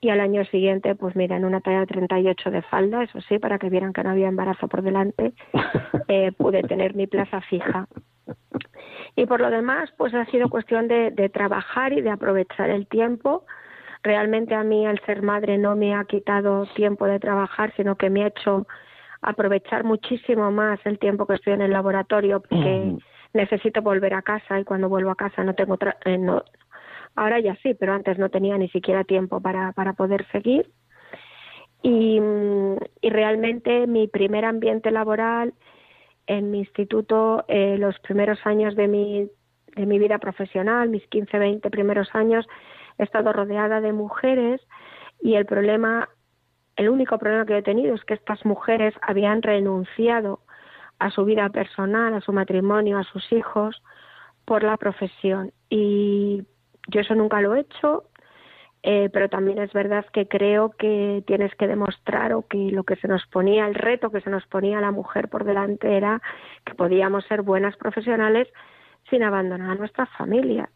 Y al año siguiente, pues mira, en una talla 38 de falda, eso sí, para que vieran que no había embarazo por delante, eh, pude tener mi plaza fija. Y por lo demás, pues ha sido cuestión de, de trabajar y de aprovechar el tiempo. Realmente a mí, al ser madre, no me ha quitado tiempo de trabajar, sino que me ha hecho aprovechar muchísimo más el tiempo que estoy en el laboratorio porque necesito volver a casa y cuando vuelvo a casa no tengo eh, no ahora ya sí pero antes no tenía ni siquiera tiempo para para poder seguir. Y, y realmente mi primer ambiente laboral en mi instituto eh, los primeros años de mi de mi vida profesional mis 15 20 primeros años he estado rodeada de mujeres y el problema el único problema que he tenido es que estas mujeres habían renunciado a su vida personal, a su matrimonio, a sus hijos, por la profesión. Y yo eso nunca lo he hecho, eh, pero también es verdad que creo que tienes que demostrar o que lo que se nos ponía, el reto que se nos ponía a la mujer por delante era que podíamos ser buenas profesionales sin abandonar a nuestra familia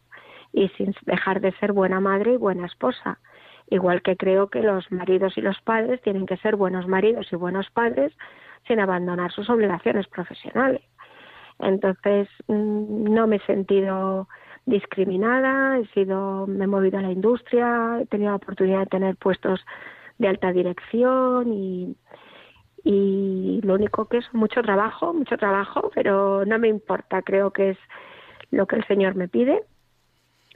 y sin dejar de ser buena madre y buena esposa igual que creo que los maridos y los padres tienen que ser buenos maridos y buenos padres sin abandonar sus obligaciones profesionales. Entonces, mm, no me he sentido discriminada, he sido, me he movido a la industria, he tenido la oportunidad de tener puestos de alta dirección y, y lo único que es mucho trabajo, mucho trabajo, pero no me importa, creo que es lo que el Señor me pide.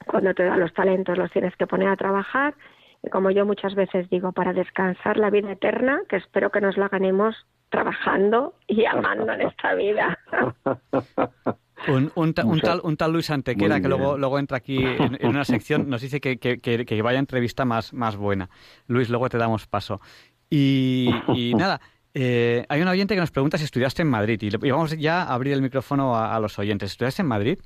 Cuando te da los talentos los tienes que poner a trabajar como yo muchas veces digo, para descansar la vida eterna, que espero que nos la ganemos trabajando y amando en esta vida. Un, un, tal, un tal Luis Antequera, que luego, luego entra aquí en, una sección, nos dice que, que, que, vaya entrevista más, más buena. Luis, luego te damos paso. Y, nada, eh, hay un oyente que nos pregunta si estudiaste en Madrid. Y, vamos ya a abrir el micrófono a, a los oyentes. ¿Estudiaste en Madrid?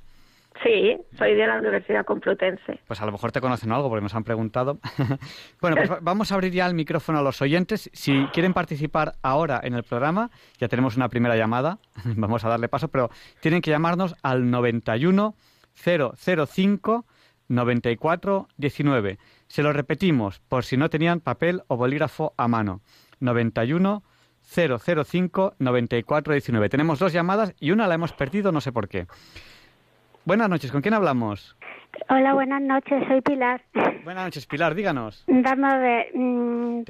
Sí, soy de la Universidad Complutense. Pues a lo mejor te conocen algo porque nos han preguntado. bueno, pues vamos a abrir ya el micrófono a los oyentes. Si quieren participar ahora en el programa, ya tenemos una primera llamada, vamos a darle paso, pero tienen que llamarnos al 91 005 94 19. Se lo repetimos por si no tenían papel o bolígrafo a mano. 91 005 94 19. Tenemos dos llamadas y una la hemos perdido, no sé por qué. Buenas noches, ¿con quién hablamos? Hola, buenas noches, soy Pilar. Buenas noches, Pilar, díganos. Vamos a ver. Mm,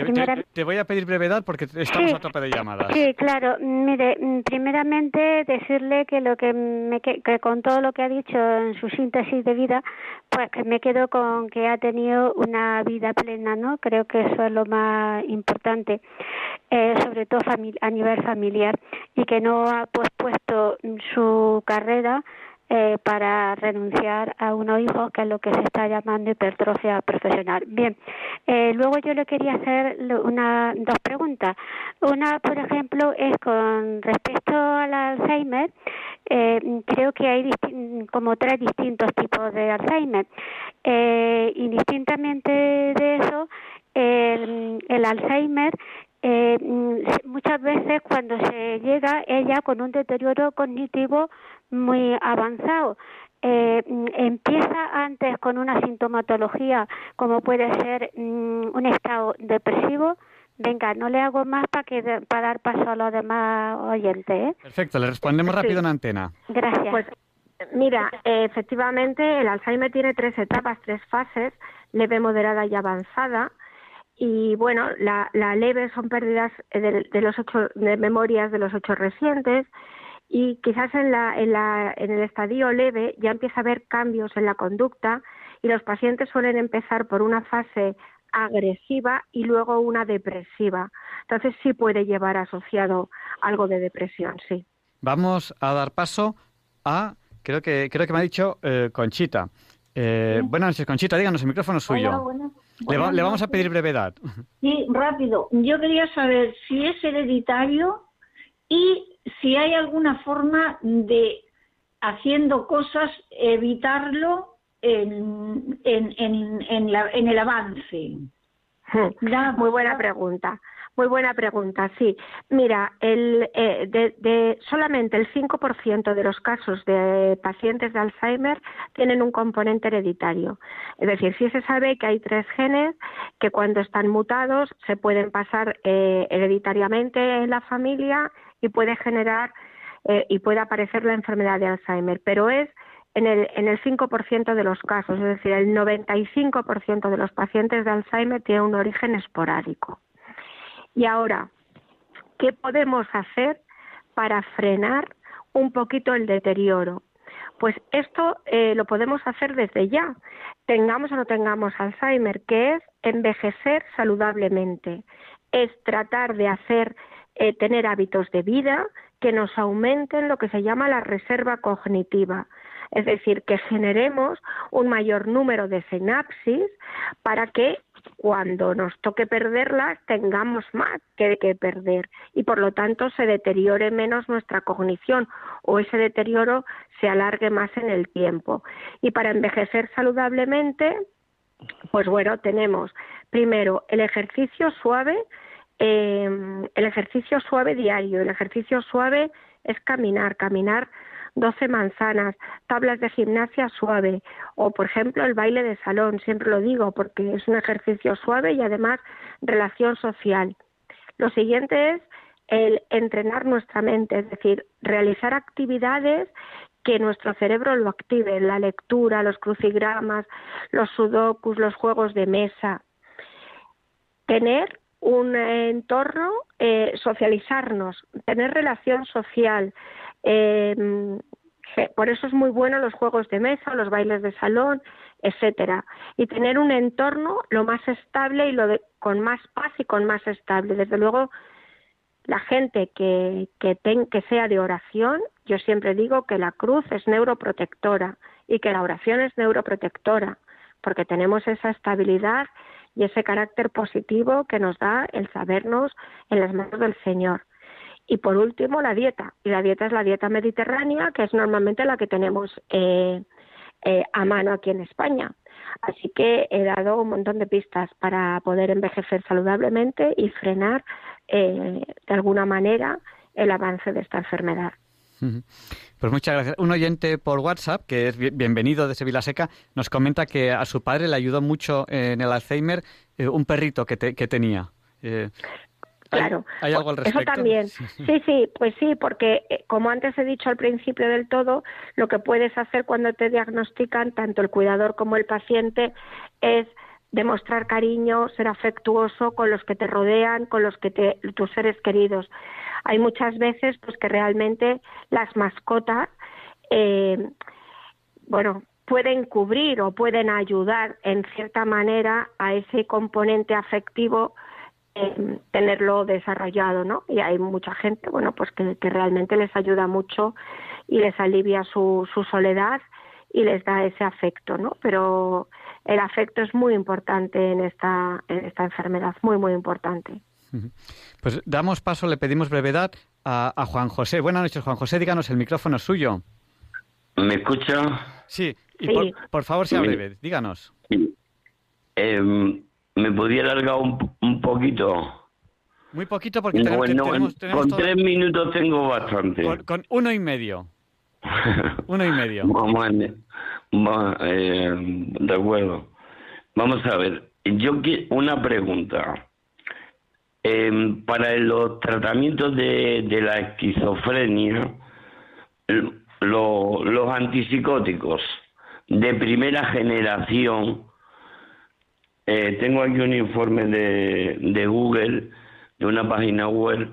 te, voy a pedir brevedad porque estamos a tope de llamadas. Sí, claro. Mire, mm, primeramente decirle que lo que me que, con todo lo que ha dicho en su síntesis de vida, pues que me quedo con que ha tenido una vida plena, ¿no? Creo que eso es lo más importante, eh, sobre todo a nivel familiar, y que no ha pospuesto su carrera eh, para renunciar a unos hijos, que es lo que se está llamando hipertrofia profesional. Bien, eh, luego yo le quería hacer una, dos preguntas. Una, por ejemplo, es con respecto al Alzheimer. Eh, creo que hay como tres distintos tipos de Alzheimer. Eh, indistintamente de eso, el, el Alzheimer eh, muchas veces cuando se llega ella con un deterioro cognitivo muy avanzado. Eh, empieza antes con una sintomatología como puede ser mm, un estado depresivo. Venga, no le hago más para que para dar paso a los demás oyentes. ¿eh? Perfecto, le respondemos rápido en antena. Gracias. Pues, mira, efectivamente el Alzheimer tiene tres etapas, tres fases, leve, moderada y avanzada y bueno, la, la leve son pérdidas de, de, los ocho de memorias de los ocho recientes y quizás en, la, en, la, en el estadio leve ya empieza a haber cambios en la conducta y los pacientes suelen empezar por una fase agresiva y luego una depresiva. Entonces sí puede llevar asociado algo de depresión, sí. Vamos a dar paso a, creo que, creo que me ha dicho eh, Conchita. Eh, Buenas noches, Conchita, díganos, el micrófono es suyo. Le, le, vamos a pedir brevedad. Sí, rápido. Yo quería saber si es hereditario y si hay alguna forma de, haciendo cosas, evitarlo en, en, en, en, la, en el avance. Muy buena pregunta. Muy buena pregunta, sí. Mira, el, eh, de, de, solamente el 5% de los casos de pacientes de Alzheimer tienen un componente hereditario. Es decir, sí se sabe que hay tres genes que cuando están mutados se pueden pasar eh, hereditariamente en la familia y puede generar eh, y puede aparecer la enfermedad de Alzheimer, pero es en el, en el 5% de los casos, es decir, el 95% de los pacientes de Alzheimer tiene un origen esporádico. Y ahora, ¿qué podemos hacer para frenar un poquito el deterioro? Pues esto eh, lo podemos hacer desde ya, tengamos o no tengamos Alzheimer, que es envejecer saludablemente, es tratar de hacer eh, tener hábitos de vida que nos aumenten lo que se llama la reserva cognitiva, es decir, que generemos un mayor número de sinapsis para que cuando nos toque perderlas tengamos más que, perder y por lo tanto se deteriore menos nuestra cognición o ese deterioro se alargue más en el tiempo. Y para envejecer saludablemente, pues bueno, tenemos primero el ejercicio suave, eh, el ejercicio suave diario. El ejercicio suave es caminar, caminar 12 manzanas, tablas de gimnasia suave o, por ejemplo, el baile de salón, siempre lo digo porque es un ejercicio suave y además relación social. Lo siguiente es el entrenar nuestra mente, es decir, realizar actividades que nuestro cerebro lo active, la lectura, los crucigramas, los sudokus, los juegos de mesa. Tener un entorno, eh, socializarnos, tener relación social. Eh, por eso es muy bueno los juegos de mesa, los bailes de salón, etcétera. Y tener un entorno lo más estable y lo de, con más paz y con más estable. Desde luego, la gente que, que, que sea de oración, yo siempre digo que la cruz es neuroprotectora y que la oración es neuroprotectora, porque tenemos esa estabilidad y ese carácter positivo que nos da el sabernos en las manos del Señor. Y por último, la dieta. Y la dieta es la dieta mediterránea, que es normalmente la que tenemos eh, eh, a mano aquí en España. Así que he dado un montón de pistas para poder envejecer saludablemente y frenar eh, de alguna manera el avance de esta enfermedad. Pues muchas gracias. Un oyente por WhatsApp, que es bienvenido de Sevilla Seca, nos comenta que a su padre le ayudó mucho en el Alzheimer eh, un perrito que, que tenía. Eh, claro, ¿hay, algo al respecto? Eso también. Sí, sí, pues sí, porque eh, como antes he dicho al principio del todo, lo que puedes hacer cuando te diagnostican, tanto el cuidador como el paciente, es demostrar cariño, ser afectuoso con los que te rodean, con los que te, tus seres queridos. Hay muchas veces pues que realmente las mascotas, eh, bueno, pueden cubrir o pueden ayudar en cierta manera a ese componente afectivo eh, tenerlo desarrollado, ¿no? Y hay mucha gente, bueno, pues que, que realmente les ayuda mucho y les alivia su, su soledad y les da ese afecto, ¿no? Pero el afecto es muy importante en esta, en esta enfermedad, muy, muy importante. Pues damos paso, le pedimos brevedad a, Juan José. Buenas noches, Juan José, díganos, el micrófono es suyo. ¿Me escucha? Sí, y Por, favor sea breve, díganos. Em, ¿Me podría alargar un, poquito? Muy poquito porque tenemos, con tres minutos tengo bastante. Con, uno y medio. uno y medio. Vamos, eh, de acuerdo. Vamos a ver. Yo una pregunta. Em, para los tratamientos de, la esquizofrenia, los antipsicóticos de primera generación, eh, tengo aquí un informe de, de Google, de una página web,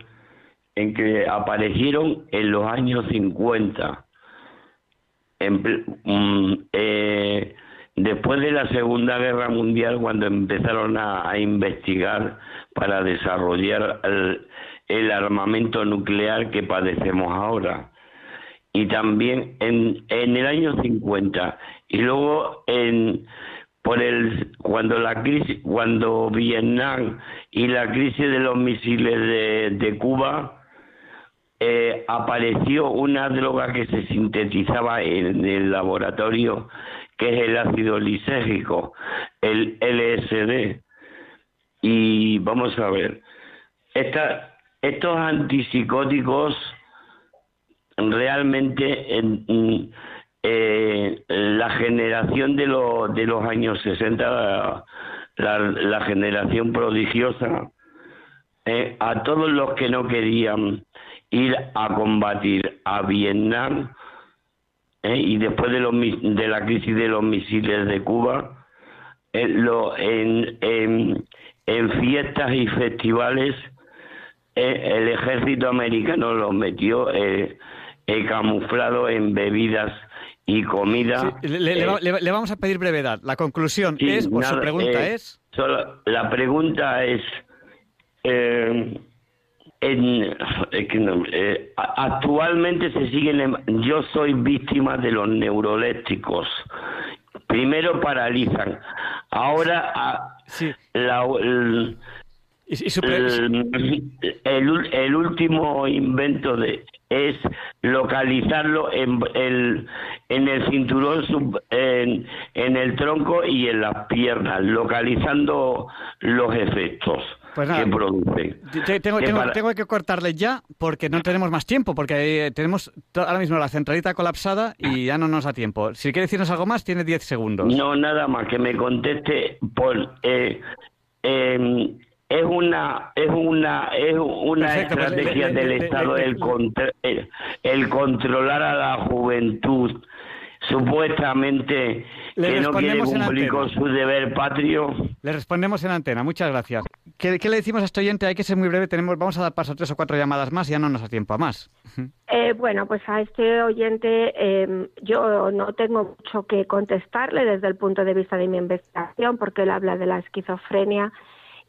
en que aparecieron en los años 50. Mm, eh, después de la Segunda Guerra Mundial, cuando empezaron a investigar para desarrollar el, armamento nuclear que padecemos ahora. Y también en, en el año 50 y luego en por el cuando la crisis cuando Vietnam y la crisis de los misiles de, Cuba eh, apareció una droga que se sintetizaba en el laboratorio que es el ácido lisérgico el LSD y vamos a ver, estos antipsicóticos realmente en, eh, la generación de, de los años 60, la, generación prodigiosa, eh, a todos los que no querían ir a combatir a Vietnam eh, y después de, los, de la crisis de los misiles de Cuba, lo, en, fiestas y festivales el ejército americano los metió eh, camuflado en bebidas y comida. le, vamos a pedir brevedad. La conclusión es, o su pregunta es... la pregunta es... actualmente se siguen... Yo soy víctima de los neuroeléctricos. Primero paralizan, ahora el, último invento de es localizarlo en el, en el cinturón, en, el tronco y en las piernas, localizando los efectos. Pues que produce. Tengo, que cortarle ya porque no tenemos más tiempo, porque tenemos ahora mismo la centralita colapsada y ya no nos da tiempo. Si quiere decirnos algo más, tiene 10 segundos. No, nada más, que me conteste por... Eh, em, es una es una es una estrategia del Estado el, el, controlar a la juventud supuestamente que no quiere cumplir con su deber patrio. Le respondemos en antena, muchas gracias. ¿Qué, le decimos a este oyente? Hay que ser muy breve, tenemos, vamos a dar paso a tres o cuatro llamadas más y ya no nos da tiempo a más. Eh, bueno, pues a este oyente eh, yo no tengo mucho que contestarle desde el punto de vista de mi investigación, porque él habla de la esquizofrenia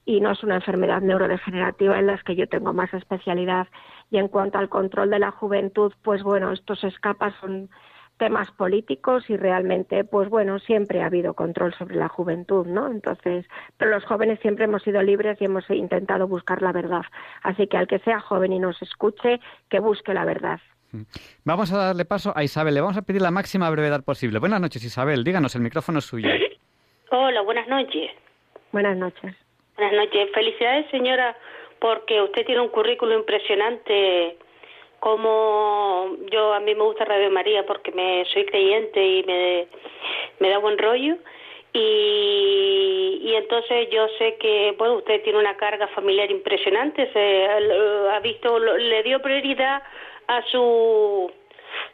y no es una enfermedad neurodegenerativa en las que yo tengo más especialidad. Y en cuanto al control de la juventud, pues bueno, estos escapas son temas políticos y realmente, pues bueno, siempre ha habido control sobre la juventud, ¿no? Entonces, pero los jóvenes siempre hemos sido libres y hemos intentado buscar la verdad. Así que al que sea joven y nos escuche, que busque la verdad. Vamos a darle paso a Isabel. Le vamos a pedir la máxima brevedad posible. Buenas noches, Isabel. Díganos, el micrófono es suyo. Hola, buenas noches. Buenas noches. Buenas noches. Felicidades, señora, porque usted tiene un currículo impresionante. Como yo, a mí me gusta Radio María porque me soy creyente y me, da buen rollo. Y, y entonces yo sé que, bueno, usted tiene una carga familiar impresionante. Se ha visto, le dio prioridad a su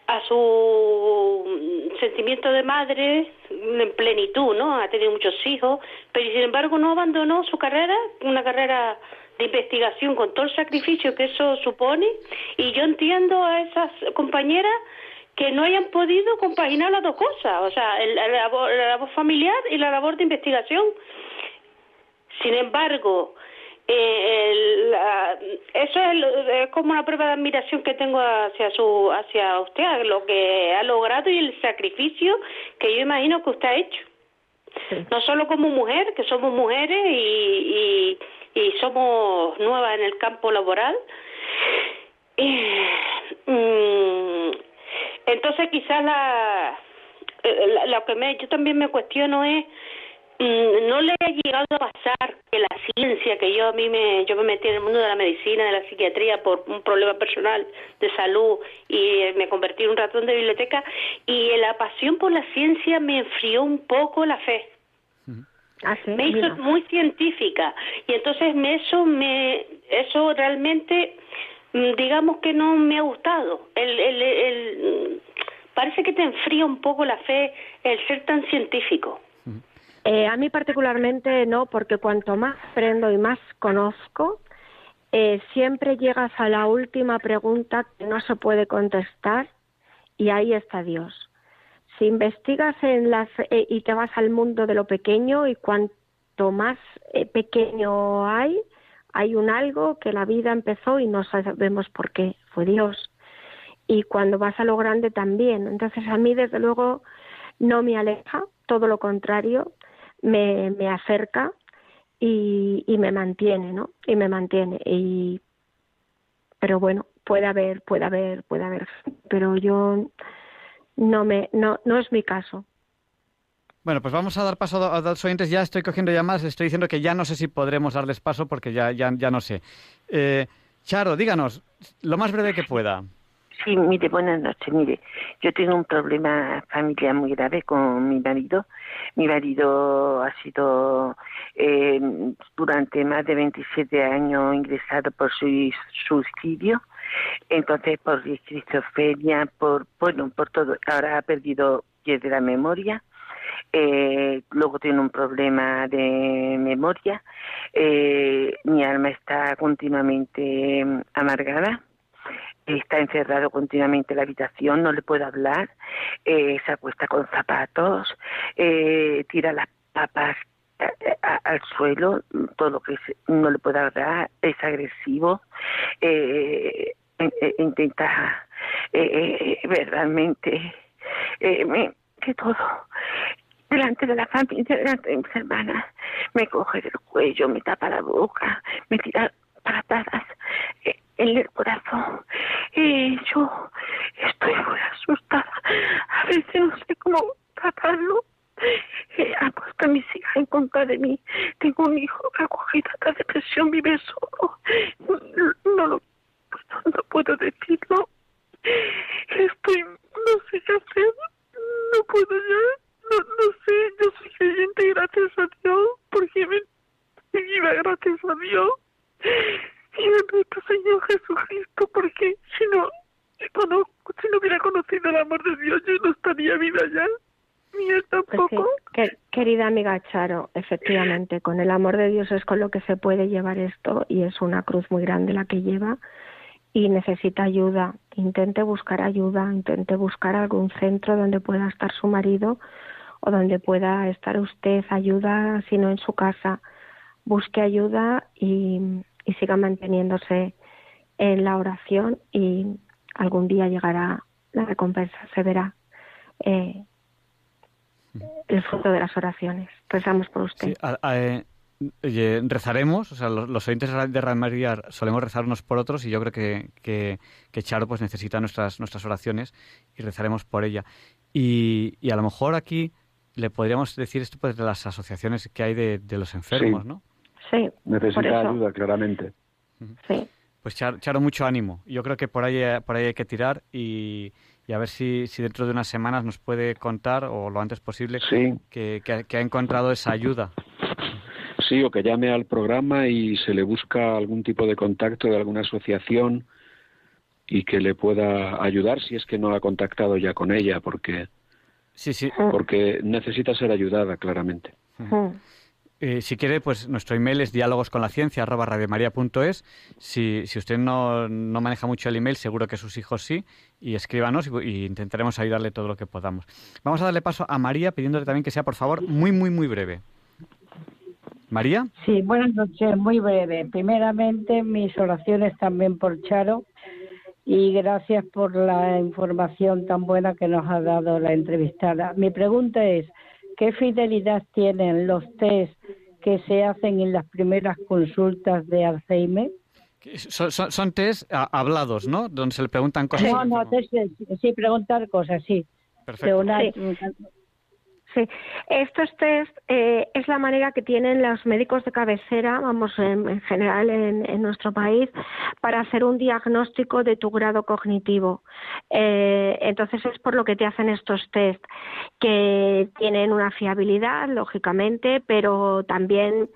a su sentimiento de madre en plenitud, ¿no? Ha tenido muchos hijos, pero sin embargo no abandonó su carrera, una carrera de investigación con todo el sacrificio que eso supone y yo entiendo a esas compañeras que no hayan podido compaginar las dos cosas, o sea, la, labor, la labor familiar y la labor de investigación. Sin embargo, eh, eso es, como una prueba de admiración que tengo hacia su hacia usted lo que ha logrado y el sacrificio que yo imagino que usted ha hecho. No solo como mujer que somos mujeres y, y, somos nuevas en el campo laboral. Mm, entonces quizás la, la, lo que me yo también me cuestiono es no le ha llegado a pasar que la ciencia que yo a mí me yo me metí en el mundo de la medicina de la psiquiatría por un problema personal de salud y me convertí en un ratón de biblioteca y la pasión por la ciencia me enfrió un poco la fe. Ah, me hizo muy científica y entonces me, eso me eso realmente mm, digamos que no me ha gustado. El, el, el parece que te enfría un poco la fe el ser tan científico eh, a mí particularmente no, porque cuanto más aprendo y más conozco, eh, siempre llegas a la última pregunta que no se puede contestar y ahí está Dios. Si investigas en las eh, y te vas al mundo de lo pequeño y cuanto más pequeño hay, hay un algo que la vida empezó y no sabemos por qué, fue Dios. Y cuando vas a lo grande también. Entonces a mí desde luego no me aleja, todo lo contrario, me, me acerca y, y me mantiene, ¿no? Y me mantiene. Y, pero bueno, puede haber, puede haber, puede haber, pero yo no me, no, no es mi caso. Bueno, pues vamos a dar paso a los oyentes. Ya estoy cogiendo llamadas, estoy diciendo que ya no sé si podremos darles paso porque ya, ya, ya no sé. Eh, Charo, díganos, lo más breve que pueda. Sí, mire, buenas noches. Mire, yo tengo un problema familiar muy grave con mi marido. Mi marido ha sido eh, durante más de 27 años ingresado por su suicidio. Entonces, por esquizofrenia, por, bueno, por todo. Ahora ha perdido de la memoria. Eh, luego tiene un problema de memoria. Eh, mi alma está continuamente amargada está encerrado continuamente en la habitación, no le puede hablar, eh, se acuesta con zapatos, eh, tira las papas eh, al suelo, todo lo que no le puede hablar, es agresivo, intenta verdaderamente que todo. Delante de la familia, delante de mis hermanas, me coge del cuello, me tapa la boca, me tira patadas en el corazón. Y yo estoy muy asustada. A veces no sé cómo tratarlo. Eh, ha puesto a mis hijas en contra de mí. Tengo un hijo que ha cogido esta depresión, vive solo. No, lo, no puedo decirlo. Estoy, no sé qué hacer. No puedo ya. No, no sé, yo soy creyente gracias a Dios, porque me, me iba gracias a Dios. Y bendito Señor Jesucristo, porque si no, si no hubiera conocido el amor de Dios, yo no estaría viva ya. Ni él pues tampoco. querida amiga Charo, efectivamente, con el amor de Dios es con lo que se puede llevar esto y es una cruz muy grande la que lleva y necesita ayuda. Intente buscar ayuda, intente buscar algún centro donde pueda estar su marido o donde pueda estar usted, ayuda, si no en su casa. Busque ayuda y, y siga manteniéndose en la oración y algún día llegará la recompensa, se verá eh, el fruto de las oraciones. Rezamos por usted. Eh, rezaremos, o sea, los, oyentes de Radio María solemos rezar unos por otros y yo creo que, que, Charo pues necesita nuestras, nuestras oraciones y rezaremos por ella. Y, y a lo mejor aquí le podríamos decir esto pues, de las asociaciones que hay de, de los enfermos, ¿no? Sí. Necesita ayuda, claramente. Sí. Pues Charo, mucho ánimo. Yo creo que por ahí, por ahí hay que tirar y, y a ver si, si, dentro de unas semanas nos puede contar, o lo antes posible, que, que, ha encontrado esa ayuda. Sí, o que llame al programa y se le busca algún tipo de contacto de alguna asociación y que le pueda ayudar si es que no ha contactado ya con ella, porque, sí, sí. porque necesita ser ayudada, claramente. Eh, si quiere, pues nuestro email es diálogosconlaciencia@radiomaria.es. Si, si usted no, no, maneja mucho el email, seguro que sus hijos sí, y escríbanos y, intentaremos ayudarle todo lo que podamos. Vamos a darle paso a María, pidiéndole también que sea, por favor, muy, muy, muy breve. María. Sí, buenas noches, muy breve. Primeramente, mis oraciones también por Charo y gracias por la información tan buena que nos ha dado la entrevistada. Mi pregunta es, ¿Qué fidelidad tienen los test que se hacen en las primeras consultas de Alzheimer? Son, son, test hablados, ¿no? Donde se le preguntan cosas. No, no, sí, preguntar cosas, sí. Perfecto. Sí, estos test eh, es la manera que tienen los médicos de cabecera, vamos, en, general en, nuestro país, para hacer un diagnóstico de tu grado cognitivo. Eh, entonces es por lo que te hacen estos test, que tienen una fiabilidad, lógicamente, pero también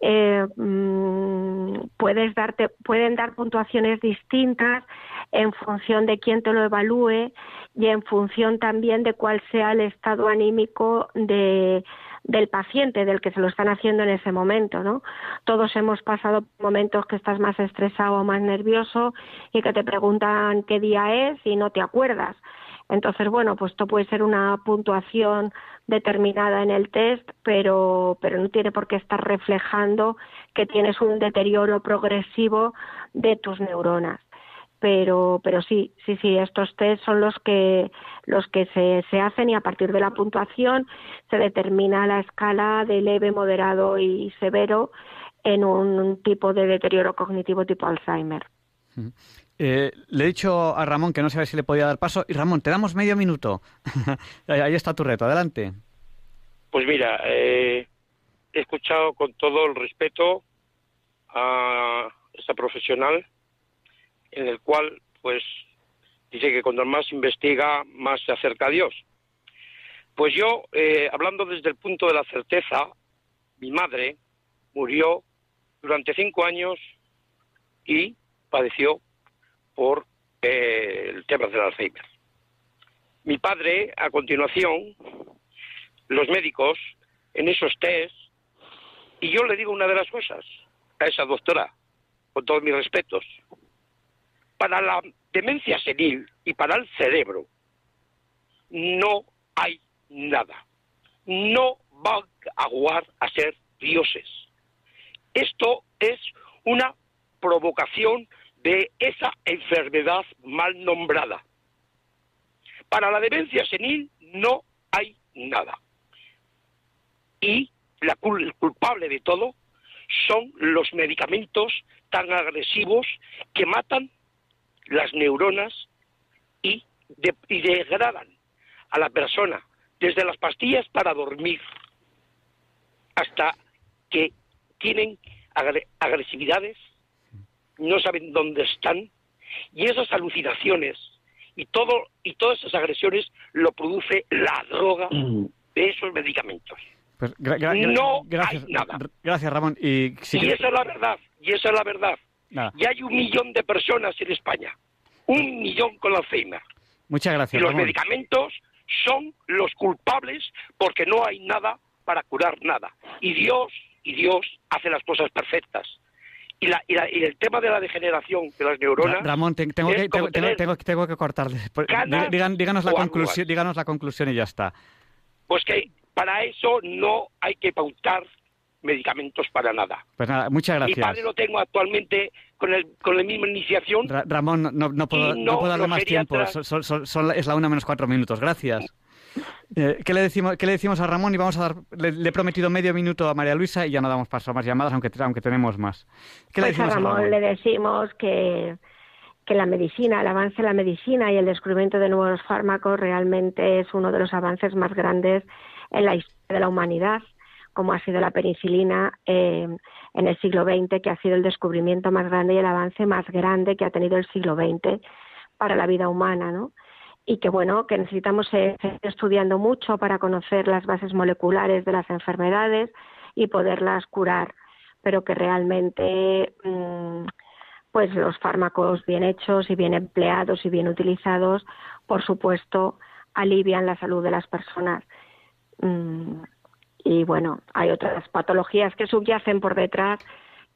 eh, mm, puedes darte, pueden dar puntuaciones distintas en función de quién te lo evalúe y en función también de cuál sea el estado anímico de, del paciente, del que se lo están haciendo en ese momento, ¿no? Todos hemos pasado momentos que estás más estresado o más nervioso y que te preguntan qué día es y no te acuerdas. Entonces, bueno, pues esto puede ser una puntuación determinada en el test, pero, pero no tiene por qué estar reflejando que tienes un deterioro progresivo de tus neuronas pero pero sí sí sí estos test son los que los que se, se hacen y a partir de la puntuación se determina la escala de leve moderado y severo en un tipo de deterioro cognitivo tipo Alzheimer. Eh, le he dicho a Ramón que no sabe si le podía dar paso. Y Ramón te damos medio minuto. Ahí está tu reto adelante. Pues mira eh, he escuchado con todo el respeto a esta profesional en el cual, pues, dice que cuando más investiga, más se acerca a Dios. Pues yo, eh, hablando desde el punto de la certeza, mi madre murió durante cinco años y padeció por eh, el tema del Alzheimer. Mi padre, a continuación, los médicos, en esos test, y yo le digo una de las cosas a esa doctora, con todos mis respetos, para la demencia senil y para el cerebro no hay nada. No van a jugar a ser dioses. Esto es una provocación de esa enfermedad mal nombrada. Para la demencia senil no hay nada. Y la, el culpable de todo son los medicamentos tan agresivos que matan las neuronas y, degradan a la persona desde las pastillas para dormir hasta que tienen agresividades, no saben dónde están y esas alucinaciones y todo y todas esas agresiones lo produce la droga mm. de esos medicamentos. Pues, no gracias, hay nada. Gracias, Ramón. Y, esa es la verdad, y esa es la verdad. Y hay un millón de personas en España. Un millón con Alzheimer. Muchas gracias. Y los medicamentos son los culpables porque no hay nada para curar nada. Y Dios, y Dios hace las cosas perfectas. Y, la, y, el tema de la degeneración de las neuronas. Ramón, tengo, que, tengo, que cortarle. díganos, la conclusión, díganos la conclusión y ya está. Pues que para eso no hay que pautar medicamentos para nada. Pues nada, muchas gracias. Mi padre lo tengo actualmente con, el, con la misma iniciación. Ramón, no, no, puedo, no, puedo darle más tiempo, es la una menos cuatro minutos. Gracias. Eh, ¿qué, le decimos, ¿Qué le decimos a Ramón? Y vamos a dar, le, he prometido medio minuto a María Luisa y ya no damos paso a más llamadas, aunque, aunque tenemos más. ¿Qué le pues decimos a Ramón, le decimos que, que la medicina, el avance de la medicina y el descubrimiento de nuevos fármacos realmente es uno de los avances más grandes en la historia de la humanidad, como ha sido la penicilina eh, en el siglo XX, que ha sido el descubrimiento más grande y el avance más grande que ha tenido el siglo XX para la vida humana, ¿no? y que bueno que necesitamos seguir estudiando mucho para conocer las bases moleculares de las enfermedades y poderlas curar pero que realmente mm, pues los fármacos bien hechos y bien empleados y bien utilizados por supuesto alivian la salud de las personas mm, y bueno hay otras patologías que subyacen por detrás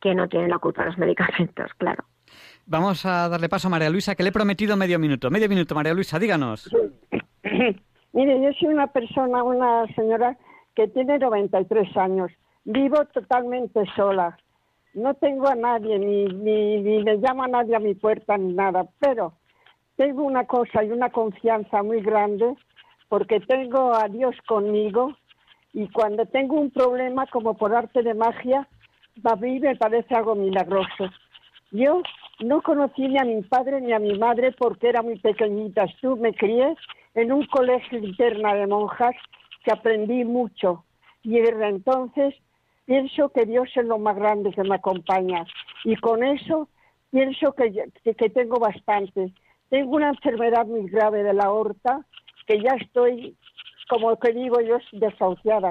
que no tienen la culpa de los medicamentos claro Vamos a darle paso a María Luisa, que le he prometido medio minuto. Medio minuto, María Luisa, díganos. Mire, yo soy una persona, una señora que tiene 93 años. Vivo totalmente sola. No tengo a nadie, ni, ni, ni me llama a nadie a mi puerta, ni nada. Pero tengo una cosa y una confianza muy grande porque tengo a Dios conmigo y cuando tengo un problema, como por arte de magia, a mí me parece algo milagroso. Yo no conocí ni a mi padre ni a mi madre porque era muy pequeñita. Tú me crié en un colegio interna de monjas que aprendí mucho. Y desde entonces pienso que Dios es lo más grande que me acompaña. Y con eso pienso que, que, tengo bastante. Tengo una enfermedad muy grave de la aorta que ya estoy, como que digo yo, desahuciada.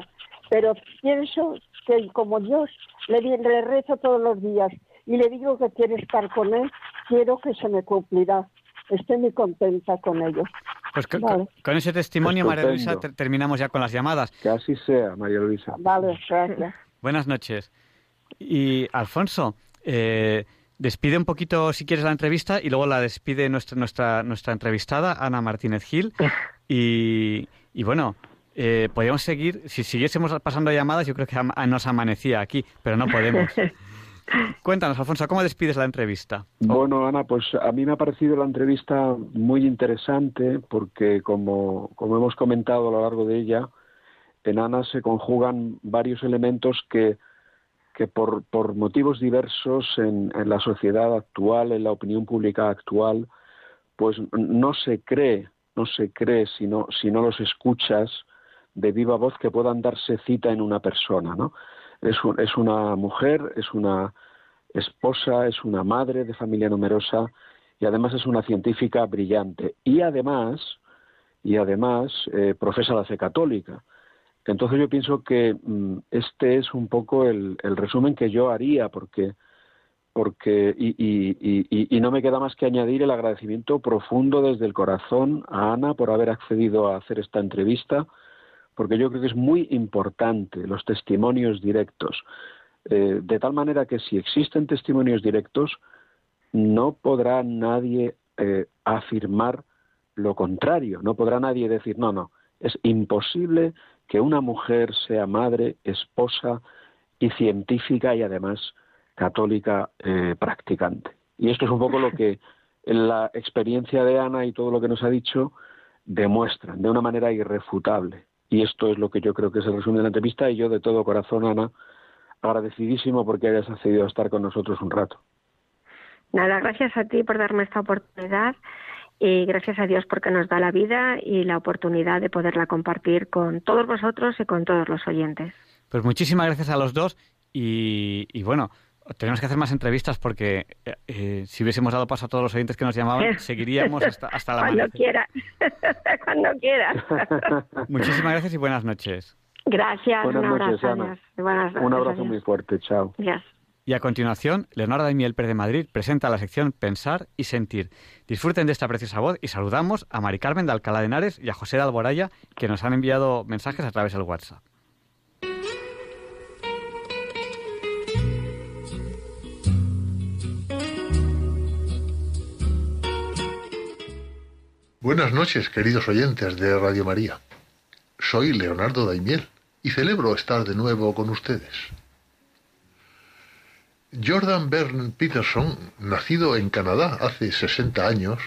Pero pienso que como Dios le, le rezo todos los días y le digo que quiero estar con él, quiero que se me cumplirá. Estoy muy contenta con ello. Pues con, ese testimonio, María Luisa, terminamos ya con las llamadas. Que así sea, María Luisa. Vale, gracias. Buenas noches. Y Alfonso, eh, despide un poquito, si quieres, la entrevista y luego la despide nuestra, nuestra, nuestra entrevistada, Ana Martínez Gil. Y, y bueno, eh, podríamos seguir, si siguiésemos pasando llamadas, yo creo que nos amanecía aquí, pero no podemos. Cuéntanos, Alfonso, ¿cómo despides la entrevista? Bueno, Ana, pues a mí me ha parecido la entrevista muy interesante porque, como, como hemos comentado a lo largo de ella, en Ana se conjugan varios elementos que, que por, por motivos diversos en, en la sociedad actual, en la opinión pública actual, pues no se cree, no se cree si no, si no los escuchas de viva voz que puedan darse cita en una persona, ¿no? Es, es una mujer, es una esposa, es una madre de familia numerosa y además es una científica brillante. Y además, y además eh, profesa la fe católica. Entonces yo pienso que mm, este es un poco el, resumen que yo haría, porque, porque y, y, y, y, no me queda más que añadir el agradecimiento profundo desde el corazón a Ana por haber accedido a hacer esta entrevista, porque yo creo que es muy importante los testimonios directos, eh, de tal manera que si existen testimonios directos, no podrá nadie eh, afirmar lo contrario, no podrá nadie decir, no, no, es imposible que una mujer sea madre, esposa y científica y además católica eh, practicante. Y esto es un poco lo que la experiencia de Ana y todo lo que nos ha dicho demuestran de una manera irrefutable. Y esto es lo que yo creo que es el resumen de la entrevista y yo de todo corazón, Ana, agradecidísimo porque hayas accedido a estar con nosotros un rato. Nada, gracias a ti por darme esta oportunidad y gracias a Dios porque nos da la vida y la oportunidad de poderla compartir con todos vosotros y con todos los oyentes. Pues muchísimas gracias a los dos y, y bueno, tenemos que hacer más entrevistas porque eh, eh, si hubiésemos dado paso a todos los oyentes que nos llamaban, seguiríamos hasta, hasta la Cuando quiera, cuando quiera. Muchísimas gracias y buenas noches. Gracias, buenas un noches, abrazo. un abrazo muy fuerte, chao. Y a continuación, Leonardo Daimiel Pérez de Madrid presenta la sección Pensar y Sentir. Disfruten de esta preciosa voz y saludamos a Mari Carmen de Alcalá de Henares y a José de Alboraya, que nos han enviado mensajes a través del WhatsApp. Buenas noches, queridos oyentes de Radio María. Soy Leonardo Daimiel y celebro estar de nuevo con ustedes. Jordan Bern Peterson, nacido en Canadá hace 60 años,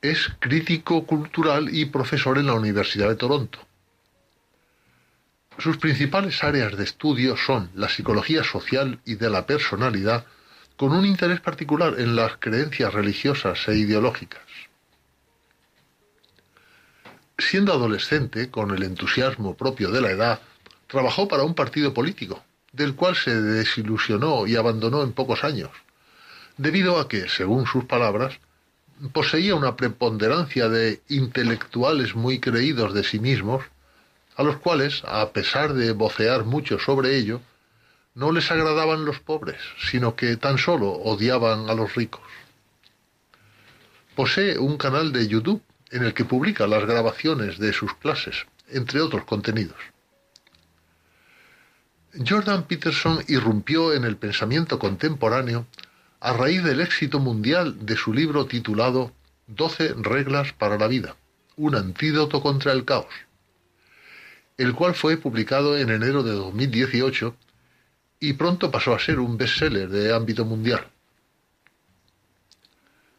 Es crítico cultural y profesor en la Universidad de Toronto. Sus principales áreas de estudio son la psicología social y de la personalidad, con un interés particular en las creencias religiosas e ideológicas. Siendo adolescente, con el entusiasmo propio de la edad, trabajó para un partido político, del cual se desilusionó y abandonó en pocos años, debido a que, según sus palabras, poseía una preponderancia de intelectuales muy creídos de sí mismos, a los cuales, a pesar de vocear mucho sobre ello, no les agradaban los pobres, sino que tan solo odiaban a los ricos. Posee un canal de YouTube en el que publica las grabaciones de sus clases, entre otros contenidos. Jordan Peterson irrumpió en el pensamiento contemporáneo a raíz del éxito mundial de su libro titulado Doce reglas para la vida, un antídoto contra el caos, el cual fue publicado en enero de 2018 y pronto pasó a ser un bestseller de ámbito mundial.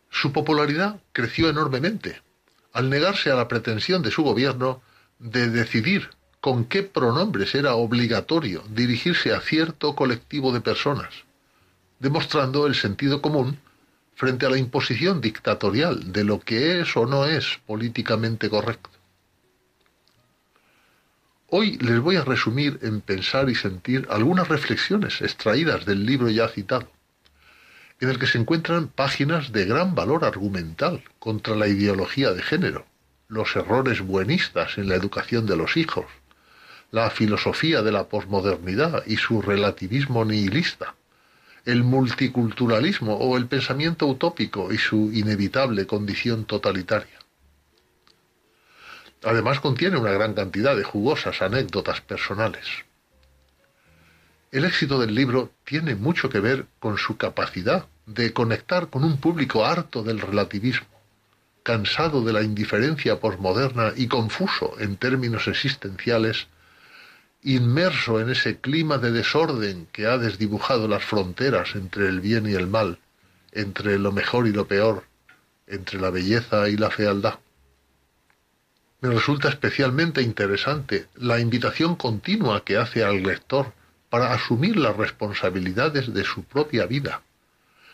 Su popularidad creció enormemente al negarse a la pretensión de su gobierno de decidir con qué pronombres era obligatorio dirigirse a cierto colectivo de personas, demostrando el sentido común frente a la imposición dictatorial de lo que es o no es políticamente correcto. Hoy les voy a resumir en pensar y sentir algunas reflexiones extraídas del libro ya citado, en el que se encuentran páginas de gran valor argumental contra la ideología de género, los errores buenistas en la educación de los hijos, la filosofía de la posmodernidad y su relativismo nihilista, el multiculturalismo o el pensamiento utópico y su inevitable condición totalitaria. Además contiene una gran cantidad de jugosas anécdotas personales. El éxito del libro tiene mucho que ver con su capacidad de conectar con un público harto del relativismo, cansado de la indiferencia posmoderna y confuso en términos existenciales inmerso en ese clima de desorden que ha desdibujado las fronteras entre el bien y el mal, entre lo mejor y lo peor, entre la belleza y la fealdad. Me resulta especialmente interesante la invitación continua que hace al lector para asumir las responsabilidades de su propia vida,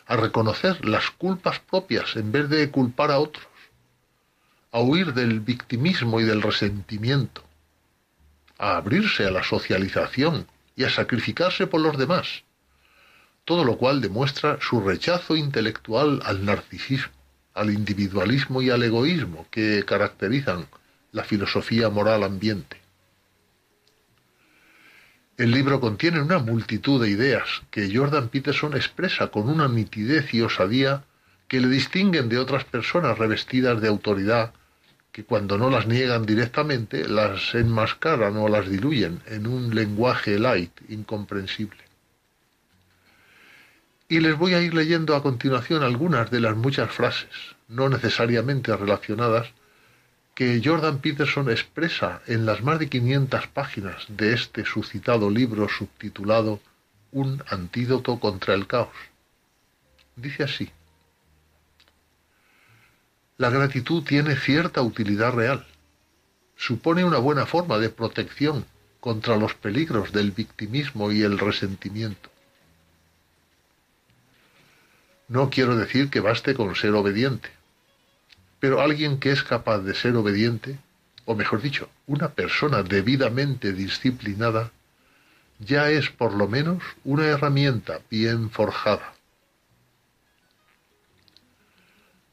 a reconocer las culpas propias en vez de culpar a otros, a huir del victimismo y del resentimiento, a abrirse a la socialización y a sacrificarse por los demás, todo lo cual demuestra su rechazo intelectual al narcisismo, al individualismo y al egoísmo que caracterizan la filosofía moral ambiente. El libro contiene una multitud de ideas que Jordan Peterson expresa con una nitidez y osadía que le distinguen de otras personas revestidas de autoridad que cuando no las niegan directamente, las enmascaran o las diluyen en un lenguaje light, incomprensible. Y les voy a ir leyendo a continuación algunas de las muchas frases, no necesariamente relacionadas, que Jordan Peterson expresa en las más de 500 páginas de este suscitado libro subtitulado Un antídoto contra el caos. Dice así. La gratitud tiene cierta utilidad real. Supone una buena forma de protección contra los peligros del victimismo y el resentimiento. No quiero decir que baste con ser obediente, pero alguien que es capaz de ser obediente, o mejor dicho, una persona debidamente disciplinada, ya es por lo menos una herramienta bien forjada.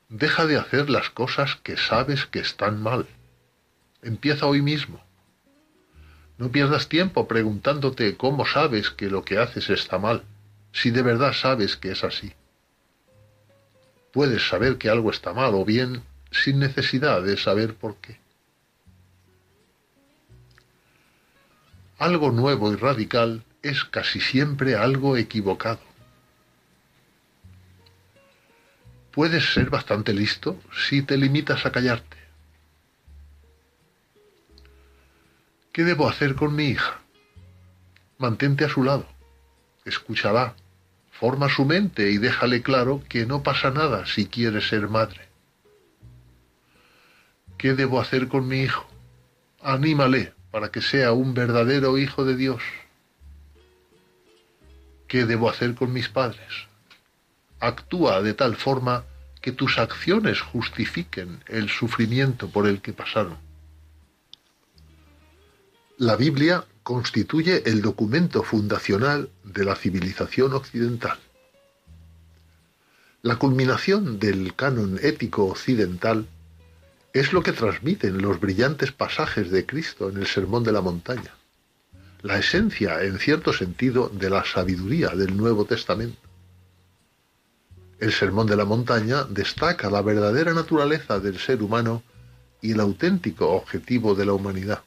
Deja de hacer las cosas que sabes que están mal. Empieza hoy mismo. No pierdas tiempo preguntándote cómo sabes que lo que haces está mal, si de verdad sabes que es así. Puedes saber que algo está mal o bien sin necesidad de saber por qué. Algo nuevo y radical es casi siempre algo equivocado. Puedes ser bastante listo si te limitas a callarte. ¿Qué debo hacer con mi hija? Mantente a su lado, escúchala, forma su mente y déjale claro que no pasa nada si quieres ser madre. ¿Qué debo hacer con mi hijo? Anímale para que sea un verdadero hijo de Dios. ¿Qué debo hacer con mis padres? Actúa de tal forma que tus acciones justifiquen el sufrimiento por el que pasaron. La Biblia constituye el documento fundacional de la civilización occidental. La culminación del canon ético occidental es lo que transmiten los brillantes pasajes de Cristo en el Sermón de la Montaña, la esencia, en cierto sentido, de la sabiduría del Nuevo Testamento. El Sermón de la Montaña destaca la verdadera naturaleza del ser humano y el auténtico objetivo de la humanidad.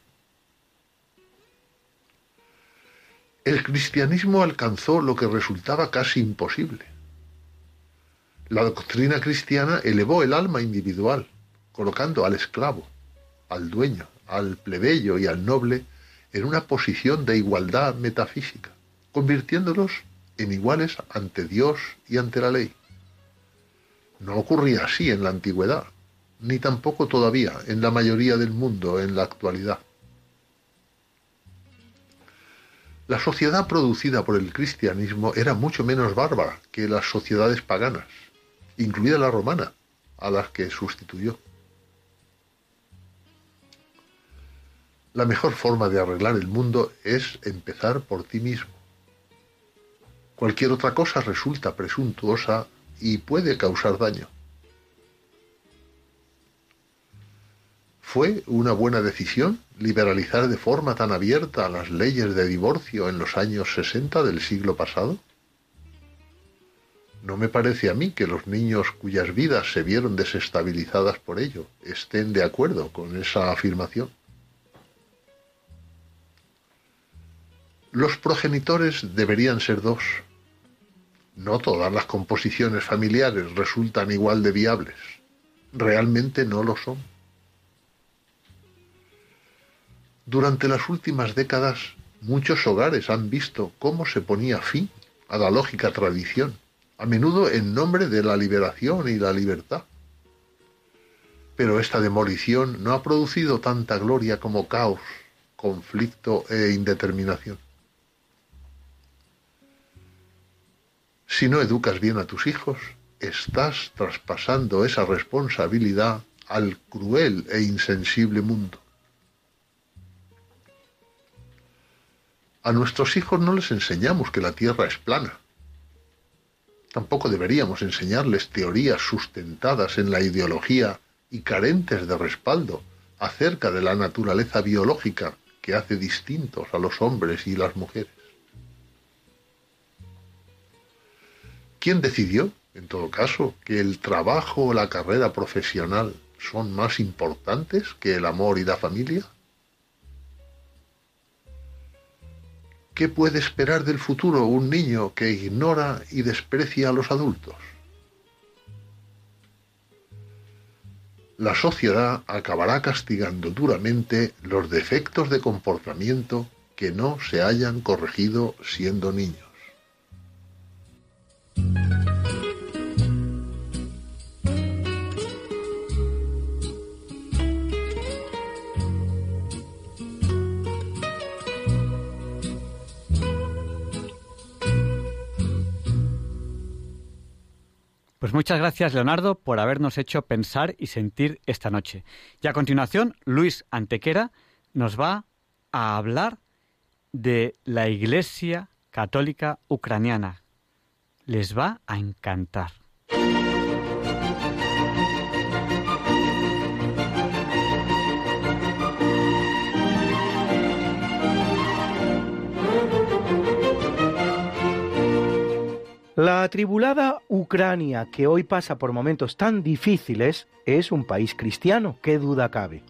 El cristianismo alcanzó lo que resultaba casi imposible. La doctrina cristiana elevó el alma individual, colocando al esclavo, al dueño, al plebeyo y al noble en una posición de igualdad metafísica, convirtiéndolos en iguales ante Dios y ante la ley. No ocurría así en la antigüedad, ni tampoco todavía en la mayoría del mundo en la actualidad. La sociedad producida por el cristianismo era mucho menos bárbara que las sociedades paganas, incluida la romana, a las que sustituyó. La mejor forma de arreglar el mundo es empezar por ti mismo. Cualquier otra cosa resulta presuntuosa y puede causar daño. ¿Fue una buena decisión liberalizar de forma tan abierta las leyes de divorcio en los años 60 del siglo pasado? No me parece a mí que los niños cuyas vidas se vieron desestabilizadas por ello estén de acuerdo con esa afirmación. Los progenitores deberían ser dos. No todas las composiciones familiares resultan igual de viables. Realmente no lo son. Durante las últimas décadas, muchos hogares han visto cómo se ponía fin a la lógica tradición, a menudo en nombre de la liberación y la libertad. Pero esta demolición no ha producido tanta gloria como caos, conflicto e indeterminación. Si no educas bien a tus hijos, estás traspasando esa responsabilidad al cruel e insensible mundo. A nuestros hijos no les enseñamos que la Tierra es plana. Tampoco deberíamos enseñarles teorías sustentadas en la ideología y carentes de respaldo acerca de la naturaleza biológica que hace distintos a los hombres y las mujeres. ¿Quién decidió, en todo caso, que el trabajo o la carrera profesional son más importantes que el amor y la familia? ¿Qué puede esperar del futuro un niño que ignora y desprecia a los adultos? La sociedad acabará castigando duramente los defectos de comportamiento que no se hayan corregido siendo niños. Pues muchas gracias, Leonardo, por habernos hecho pensar y sentir esta noche. Y a continuación, Luis Antequera nos va a hablar de la Iglesia Católica Ucraniana. Les va a encantar. La atribulada Ucrania, que hoy pasa por momentos tan difíciles, es un país cristiano, qué duda cabe,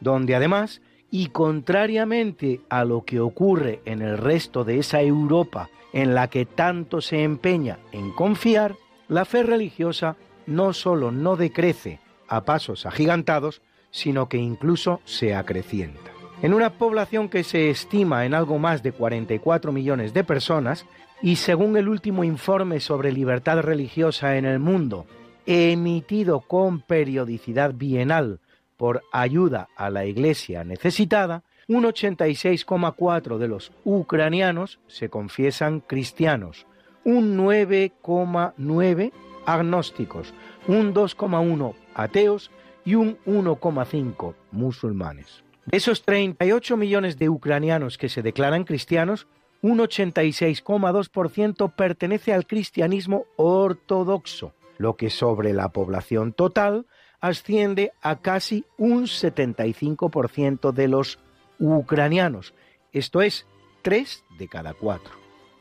donde además, y contrariamente a lo que ocurre en el resto de esa Europa en la que tanto se empeña en confiar, la fe religiosa no solo no decrece a pasos agigantados, sino que incluso se acrecienta. En una población que se estima en algo más de 44 millones de personas, y según el último informe sobre libertad religiosa en el mundo, emitido con periodicidad bienal por ayuda a la iglesia necesitada, un 86,4 de los ucranianos se confiesan cristianos, un 9,9 agnósticos, un 2,1 ateos y un 1,5 musulmanes. De esos 38 millones de ucranianos que se declaran cristianos, un 86,2% pertenece al cristianismo ortodoxo, lo que sobre la población total asciende a casi un 75% de los ucranianos, esto es, 3 de cada 4.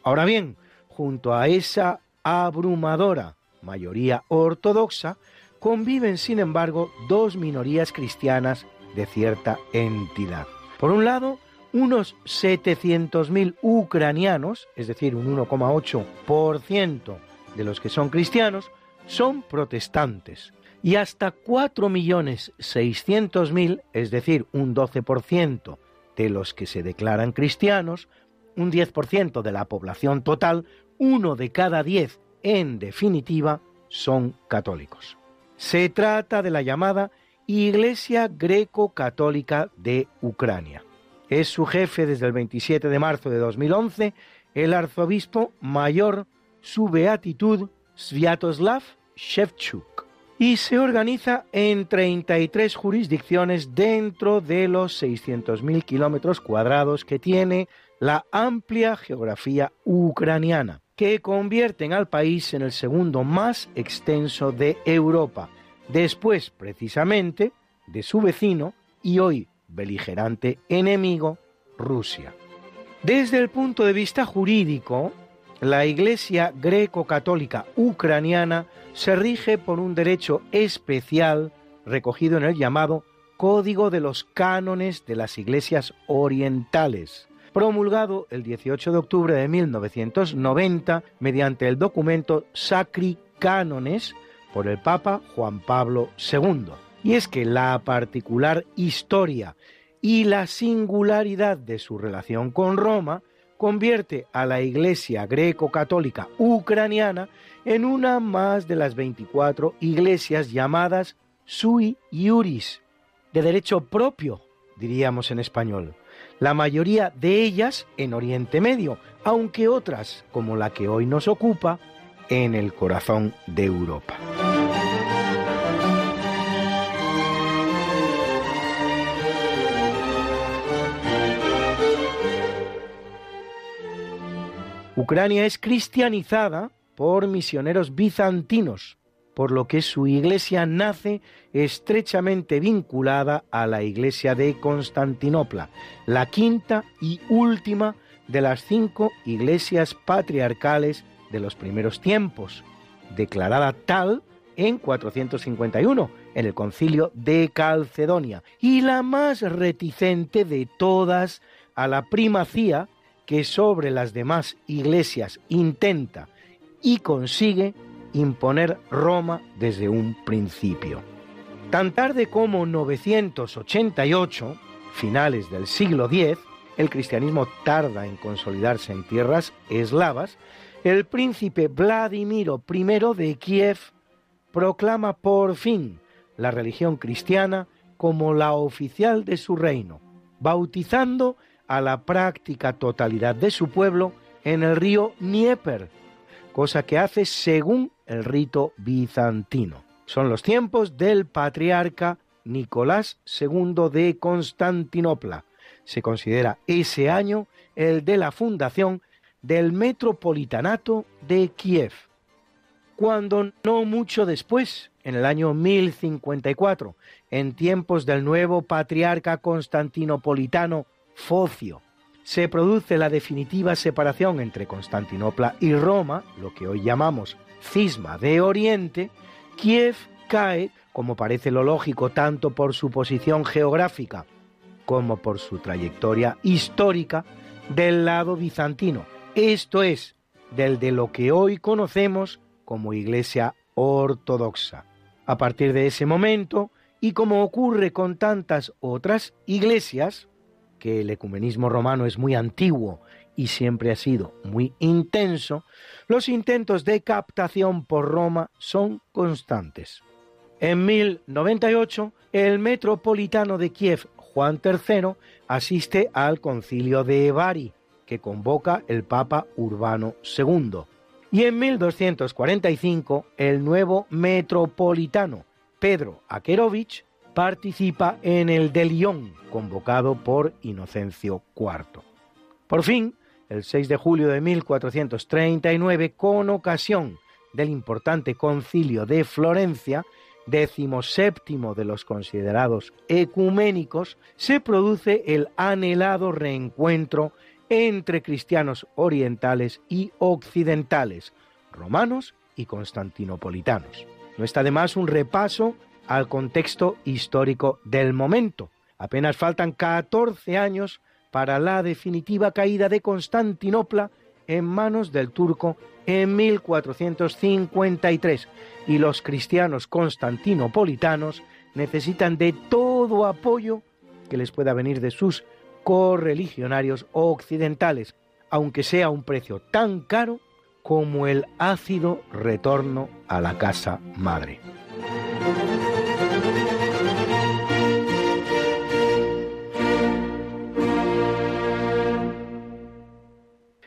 Ahora bien, junto a esa abrumadora mayoría ortodoxa, conviven sin embargo dos minorías cristianas de cierta entidad. Por un lado, unos 700.000 ucranianos, es decir, un 1,8% de los que son cristianos, son protestantes. Y hasta 4.600.000, es decir, un 12% de los que se declaran cristianos, un 10% de la población total, uno de cada diez, en definitiva, son católicos. Se trata de la llamada Iglesia Greco-Católica de Ucrania. Es su jefe desde el 27 de marzo de 2011 el arzobispo mayor, su beatitud Sviatoslav Shevchuk, y se organiza en 33 jurisdicciones dentro de los 600.000 kilómetros cuadrados que tiene la amplia geografía ucraniana, que convierten al país en el segundo más extenso de Europa, después precisamente de su vecino y hoy beligerante enemigo, Rusia. Desde el punto de vista jurídico, la Iglesia greco-católica ucraniana se rige por un derecho especial recogido en el llamado Código de los Cánones de las Iglesias Orientales, promulgado el 18 de octubre de 1990 mediante el documento Sacri Cánones por el Papa Juan Pablo II. Y es que la particular historia y la singularidad de su relación con Roma convierte a la Iglesia greco-católica ucraniana en una más de las 24 iglesias llamadas sui iuris, de derecho propio, diríamos en español. La mayoría de ellas en Oriente Medio, aunque otras, como la que hoy nos ocupa, en el corazón de Europa. Ucrania es cristianizada por misioneros bizantinos, por lo que su iglesia nace estrechamente vinculada a la iglesia de Constantinopla, la quinta y última de las cinco iglesias patriarcales de los primeros tiempos, declarada tal en 451 en el concilio de Calcedonia y la más reticente de todas a la primacía que sobre las demás iglesias intenta y consigue imponer Roma desde un principio. Tan tarde como 988, finales del siglo X, el cristianismo tarda en consolidarse en tierras eslavas, el príncipe Vladimiro I de Kiev proclama por fin la religión cristiana como la oficial de su reino, bautizando a la práctica totalidad de su pueblo en el río Dnieper, cosa que hace según el rito bizantino. Son los tiempos del patriarca Nicolás II de Constantinopla. Se considera ese año el de la fundación del Metropolitanato de Kiev. Cuando no mucho después, en el año 1054, en tiempos del nuevo patriarca constantinopolitano Focio, se produce la definitiva separación entre Constantinopla y Roma, lo que hoy llamamos cisma de Oriente, Kiev cae, como parece lo lógico, tanto por su posición geográfica como por su trayectoria histórica, del lado bizantino, esto es, del de lo que hoy conocemos como Iglesia Ortodoxa. A partir de ese momento, y como ocurre con tantas otras iglesias, que el ecumenismo romano es muy antiguo y siempre ha sido muy intenso, los intentos de captación por Roma son constantes. En 1098, el metropolitano de Kiev, Juan III, asiste al concilio de Bari, que convoca el Papa Urbano II. Y en 1245, el nuevo metropolitano, Pedro Akerovich, participa en el de Lyon, convocado por Inocencio IV. Por fin, el 6 de julio de 1439, con ocasión del importante concilio de Florencia, séptimo de los considerados ecuménicos, se produce el anhelado reencuentro entre cristianos orientales y occidentales, romanos y constantinopolitanos. No está de más un repaso al contexto histórico del momento. Apenas faltan 14 años para la definitiva caída de Constantinopla en manos del turco en 1453 y los cristianos constantinopolitanos necesitan de todo apoyo que les pueda venir de sus correligionarios occidentales, aunque sea un precio tan caro como el ácido retorno a la casa madre.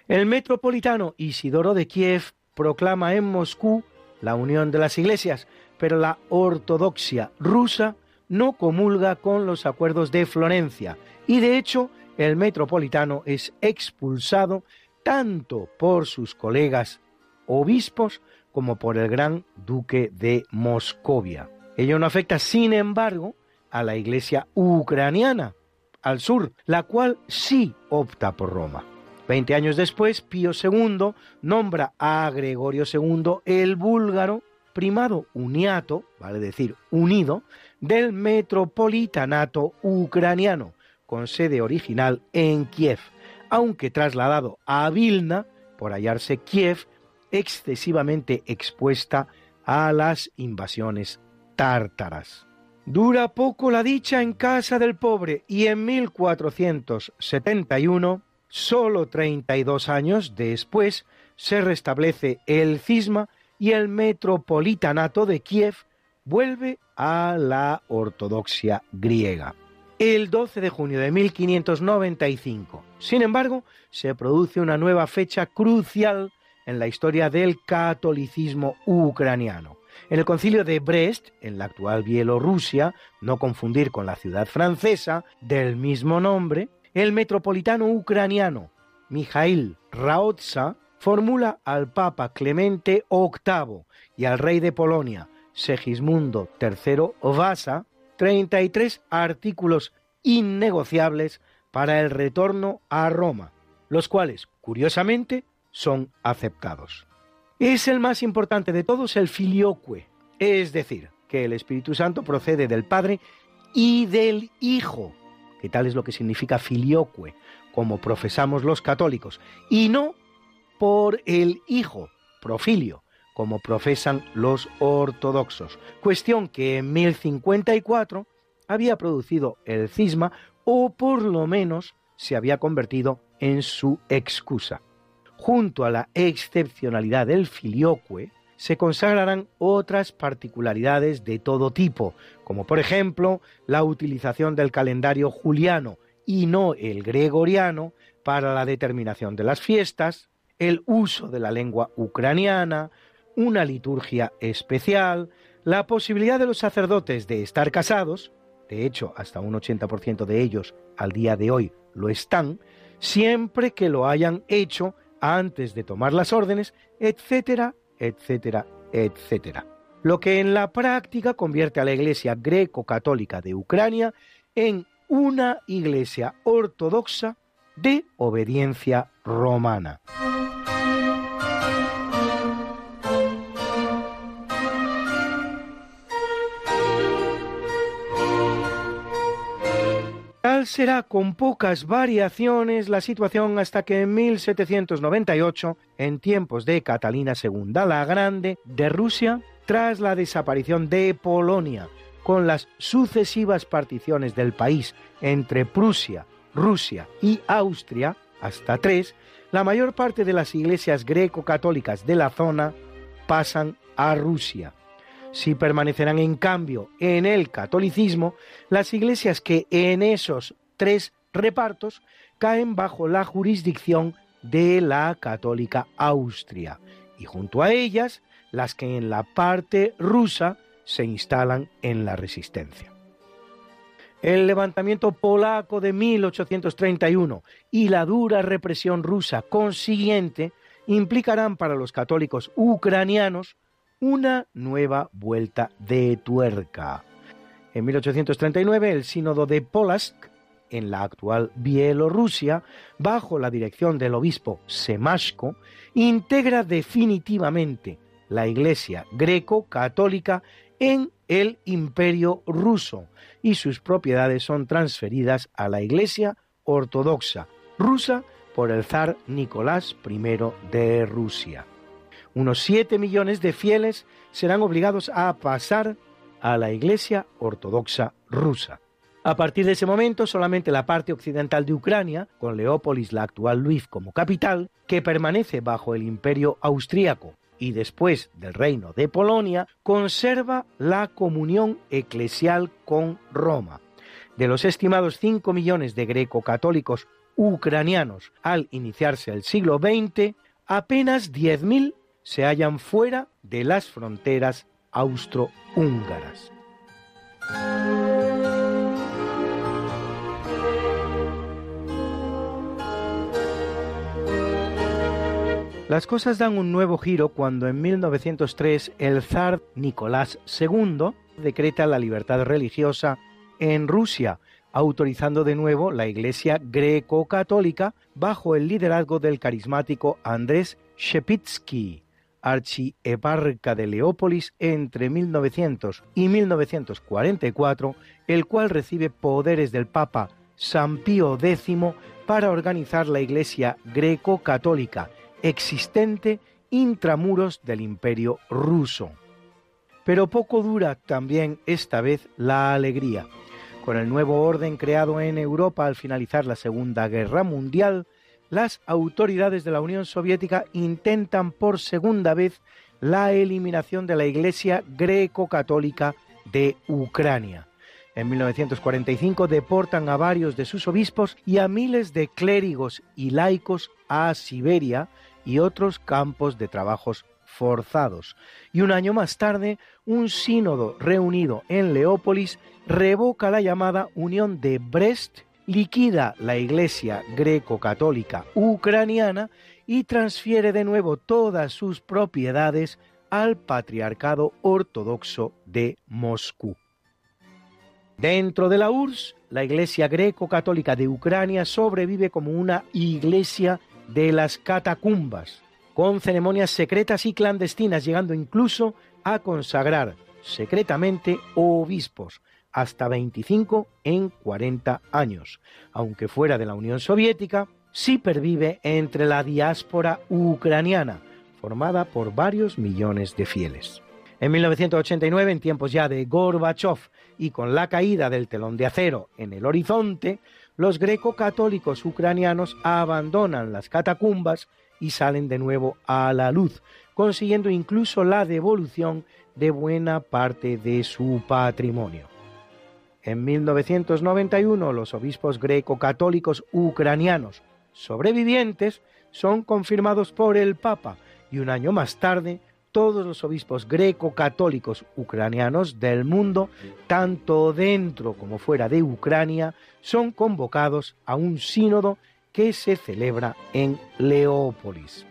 El metropolitano Isidoro de Kiev proclama en Moscú la unión de las iglesias, pero la ortodoxia rusa no comulga con los acuerdos de Florencia y de hecho el metropolitano es expulsado tanto por sus colegas obispos como por el gran duque de Moscovia. Ello no afecta, sin embargo, a la iglesia ucraniana, al sur, la cual sí opta por Roma. Veinte años después, Pío II nombra a Gregorio II el búlgaro primado uniato, vale decir unido, del metropolitanato ucraniano, con sede original en Kiev, aunque trasladado a Vilna por hallarse Kiev excesivamente expuesta a las invasiones tártaras. Dura poco la dicha en casa del pobre y en 1471 Solo 32 años después se restablece el cisma y el metropolitanato de Kiev vuelve a la ortodoxia griega. El 12 de junio de 1595. Sin embargo, se produce una nueva fecha crucial en la historia del catolicismo ucraniano. En el concilio de Brest, en la actual Bielorrusia, no confundir con la ciudad francesa del mismo nombre, el metropolitano ucraniano Mijail Raotsa formula al Papa Clemente VIII y al rey de Polonia Segismundo III Vasa 33 artículos innegociables para el retorno a Roma, los cuales, curiosamente, son aceptados. Es el más importante de todos el filioque, es decir, que el Espíritu Santo procede del Padre y del Hijo, que tal es lo que significa filioque, como profesamos los católicos, y no por el Hijo, profilio, como profesan los ortodoxos, cuestión que en 1054 había producido el cisma o por lo menos se había convertido en su excusa. Junto a la excepcionalidad del filioque, se consagrarán otras particularidades de todo tipo, como por ejemplo la utilización del calendario juliano y no el gregoriano para la determinación de las fiestas, el uso de la lengua ucraniana, una liturgia especial, la posibilidad de los sacerdotes de estar casados, de hecho hasta un 80% de ellos al día de hoy lo están, siempre que lo hayan hecho antes de tomar las órdenes, etcétera, etcétera, etcétera. Lo que en la práctica convierte a la Iglesia greco-católica de Ucrania en una iglesia ortodoxa de obediencia romana. Será con pocas variaciones la situación hasta que en 1798, en tiempos de Catalina II la Grande de Rusia, tras la desaparición de Polonia, con las sucesivas particiones del país entre Prusia, Rusia y Austria, hasta tres, la mayor parte de las iglesias greco-católicas de la zona pasan a Rusia Si permanecerán en cambio en el catolicismo las iglesias que en esos tres repartos caen bajo la jurisdicción de la católica Austria y junto a ellas las que en la parte rusa se instalan en la resistencia. El levantamiento polaco de 1831 y la dura represión rusa consiguiente implicarán para los católicos ucranianos una nueva vuelta de tuerca. En 1839 el sínodo de Polask, en la actual Bielorrusia, bajo la dirección del obispo Semashko, integra definitivamente la Iglesia greco-católica en el Imperio ruso y sus propiedades son transferidas a la Iglesia ortodoxa rusa por el zar Nicolás I de Rusia. Unos 7 millones de fieles serán obligados a pasar a la Iglesia ortodoxa rusa. A partir de ese momento, solamente la parte occidental de Ucrania, con Leópolis, la actual Lviv, como capital, que permanece bajo el imperio austríaco y después del reino de Polonia, conserva la comunión eclesial con Roma. De los estimados 5 millones de greco-católicos ucranianos al iniciarse el siglo XX, apenas 10.000 se hallan fuera de las fronteras austrohúngaras. Las cosas dan un nuevo giro cuando en 1903 el zar Nicolás II decreta la libertad religiosa en Rusia, autorizando de nuevo la Iglesia greco-católica bajo el liderazgo del carismático Andrés Shepitsky, archieparca de Leópolis entre 1900 y 1944, el cual recibe poderes del Papa San Pío X para organizar la Iglesia greco-católica existente intramuros del imperio ruso. Pero poco dura también esta vez la alegría. Con el nuevo orden creado en Europa al finalizar la Segunda Guerra Mundial, las autoridades de la Unión Soviética intentan por segunda vez la eliminación de la Iglesia greco-católica de Ucrania. En 1945 deportan a varios de sus obispos y a miles de clérigos y laicos a Siberia, y otros campos de trabajos forzados. Y un año más tarde, un sínodo reunido en Leópolis revoca la llamada Unión de Brest, liquida la Iglesia greco-católica ucraniana y transfiere de nuevo todas sus propiedades al Patriarcado Ortodoxo de Moscú. Dentro de la URSS, la Iglesia greco-católica de Ucrania sobrevive como una iglesia de las catacumbas, con ceremonias secretas y clandestinas, llegando incluso a consagrar secretamente obispos, hasta 25 en 40 años. Aunque fuera de la Unión Soviética, sí pervive entre la diáspora ucraniana, formada por varios millones de fieles. En 1989, en tiempos ya de Gorbachev y con la caída del telón de acero en el horizonte, los greco-católicos ucranianos abandonan las catacumbas y salen de nuevo a la luz, consiguiendo incluso la devolución de buena parte de su patrimonio. En 1991 los obispos greco-católicos ucranianos sobrevivientes son confirmados por el Papa y un año más tarde todos los obispos greco-católicos ucranianos del mundo, tanto dentro como fuera de Ucrania, son convocados a un sínodo que se celebra en Leópolis.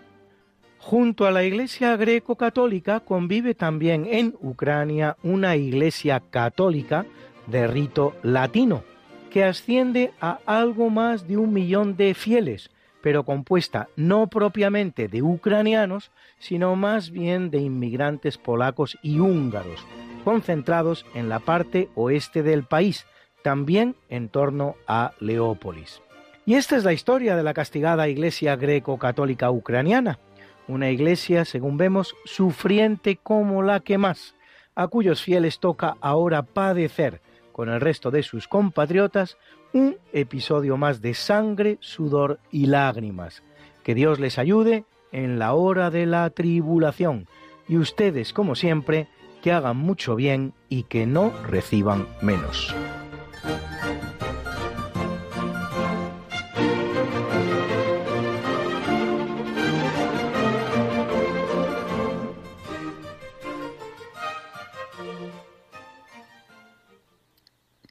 Junto a la Iglesia greco-católica convive también en Ucrania una Iglesia católica de rito latino, que asciende a algo más de un millón de fieles, pero compuesta no propiamente de ucranianos, sino más bien de inmigrantes polacos y húngaros, concentrados en la parte oeste del país, también en torno a Leópolis. Y esta es la historia de la castigada Iglesia greco-católica ucraniana, una iglesia, según vemos, sufriente como la que más, a cuyos fieles toca ahora padecer, con el resto de sus compatriotas, un episodio más de sangre, sudor y lágrimas. Que Dios les ayude en la hora de la tribulación y ustedes, como siempre, que hagan mucho bien y que no reciban menos.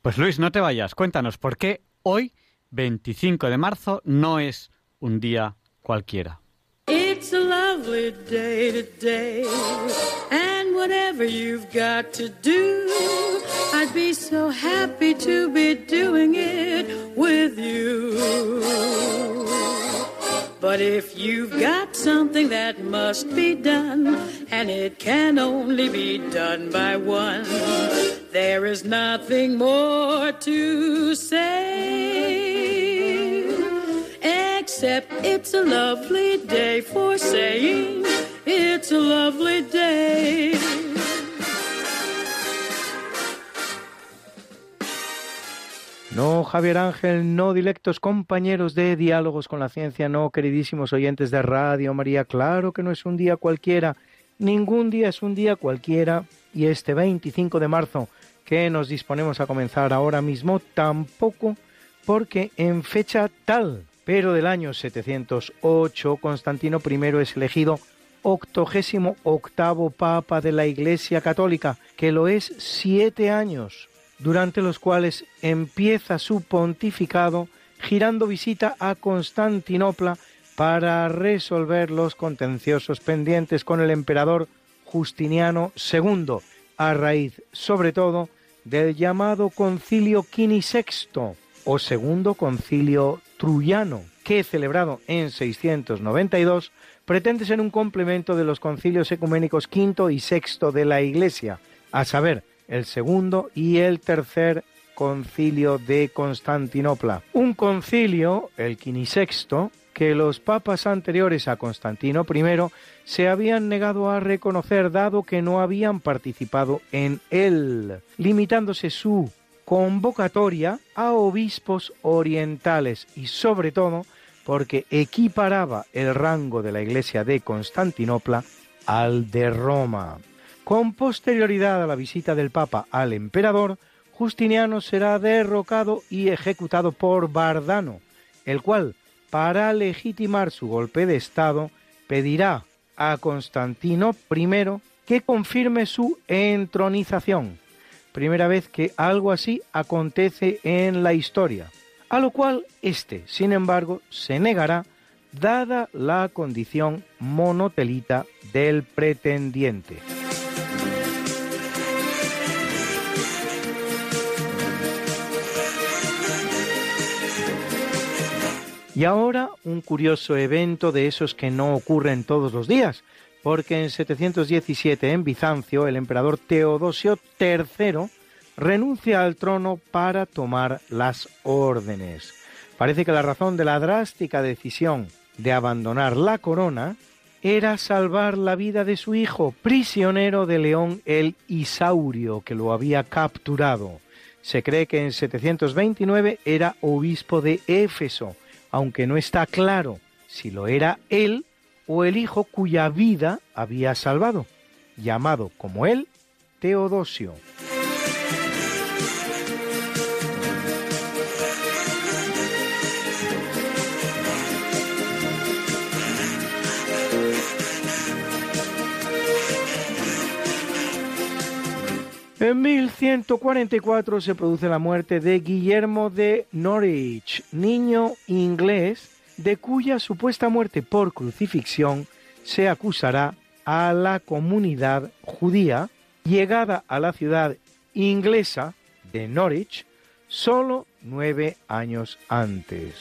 Pues Luis, no te vayas, cuéntanos por qué hoy, 25 de marzo, no es un día cualquiera. It's a lovely day today, and whatever you've got to do, I'd be so happy to be doing it with you. But if you've got something that must be done, and it can only be done by one, there is nothing more to say. Except it's a lovely day for saying it's a lovely day. No, Javier Ángel, no, directos compañeros de Diálogos con la Ciencia, no, queridísimos oyentes de Radio María, claro que no es un día cualquiera, ningún día es un día cualquiera, y este 25 de marzo que nos disponemos a comenzar ahora mismo, tampoco porque en fecha tal, pero del año 708, Constantino I es elegido octogésimo octavo Papa de la Iglesia Católica, que lo es siete años durante los cuales empieza su pontificado girando visita a Constantinopla para resolver los contenciosos pendientes con el emperador Justiniano II, a raíz sobre todo del llamado concilio quinisexto o segundo concilio truyano, que celebrado en 692 pretende ser un complemento de los concilios ecuménicos quinto y sexto de la Iglesia, a saber, el segundo y el tercer concilio de Constantinopla. Un concilio, el quinisexto, que los papas anteriores a Constantino I se habían negado a reconocer dado que no habían participado en él, limitándose su convocatoria a obispos orientales y sobre todo porque equiparaba el rango de la Iglesia de Constantinopla al de Roma. Con posterioridad a la visita del Papa al emperador, Justiniano será derrocado y ejecutado por Bardano, el cual, para legitimar su golpe de Estado, pedirá a Constantino I que confirme su entronización, primera vez que algo así acontece en la historia, a lo cual éste, sin embargo, se negará dada la condición monotelita del pretendiente. Y ahora un curioso evento de esos que no ocurren todos los días, porque en 717 en Bizancio el emperador Teodosio III renuncia al trono para tomar las órdenes. Parece que la razón de la drástica decisión de abandonar la corona era salvar la vida de su hijo, prisionero de León el Isaurio, que lo había capturado. Se cree que en 729 era obispo de Éfeso, aunque no está claro si lo era él o el hijo cuya vida había salvado, llamado como él Teodosio. En 1144 se produce la muerte de Guillermo de Norwich, niño inglés de cuya supuesta muerte por crucifixión se acusará a la comunidad judía llegada a la ciudad inglesa de Norwich solo nueve años antes.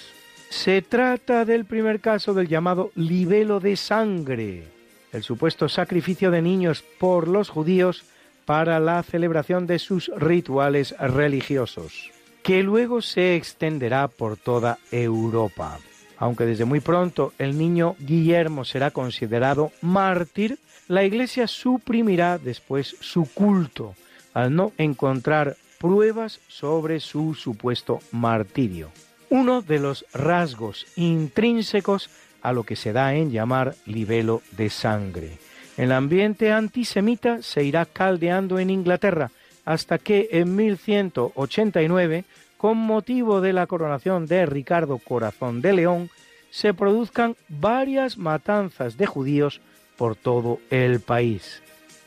Se trata del primer caso del llamado libelo de sangre, el supuesto sacrificio de niños por los judíos para la celebración de sus rituales religiosos, que luego se extenderá por toda Europa. Aunque desde muy pronto el niño Guillermo será considerado mártir, la Iglesia suprimirá después su culto, al no encontrar pruebas sobre su supuesto martirio. Uno de los rasgos intrínsecos a lo que se da en llamar libelo de sangre El ambiente antisemita se irá caldeando en Inglaterra hasta que en 1189, con motivo de la coronación de Ricardo Corazón de León, se produzcan varias matanzas de judíos por todo el país.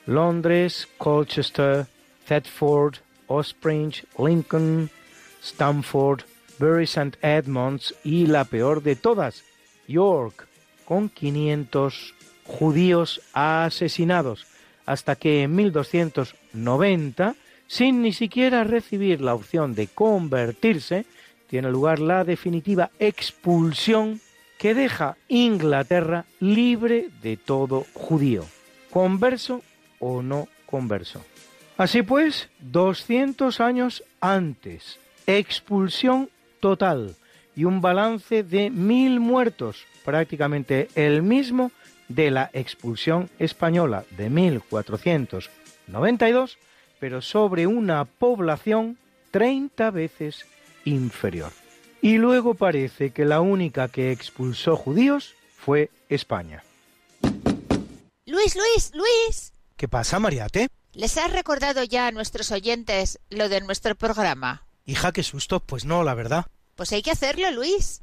Londres, Colchester, Thetford, Ospringe, Lincoln, Stamford, Bury St. Edmunds y la peor de todas, York, con 500 judíos asesinados, hasta que en 1290, sin ni siquiera recibir la opción de convertirse, tiene lugar la definitiva expulsión que deja Inglaterra libre de todo judío, converso o no converso. Así pues, 200 años antes, expulsión total y un balance de mil muertos, prácticamente el mismo de la expulsión española de 1492, pero sobre una población 30 veces inferior. Y luego parece que la única que expulsó judíos fue España. Luis, Luis, Luis. ¿Qué pasa, Mariate? ¿Les has recordado ya a nuestros oyentes lo de nuestro programa? Hija, qué susto. Pues no, la verdad. Pues hay que hacerlo, Luis.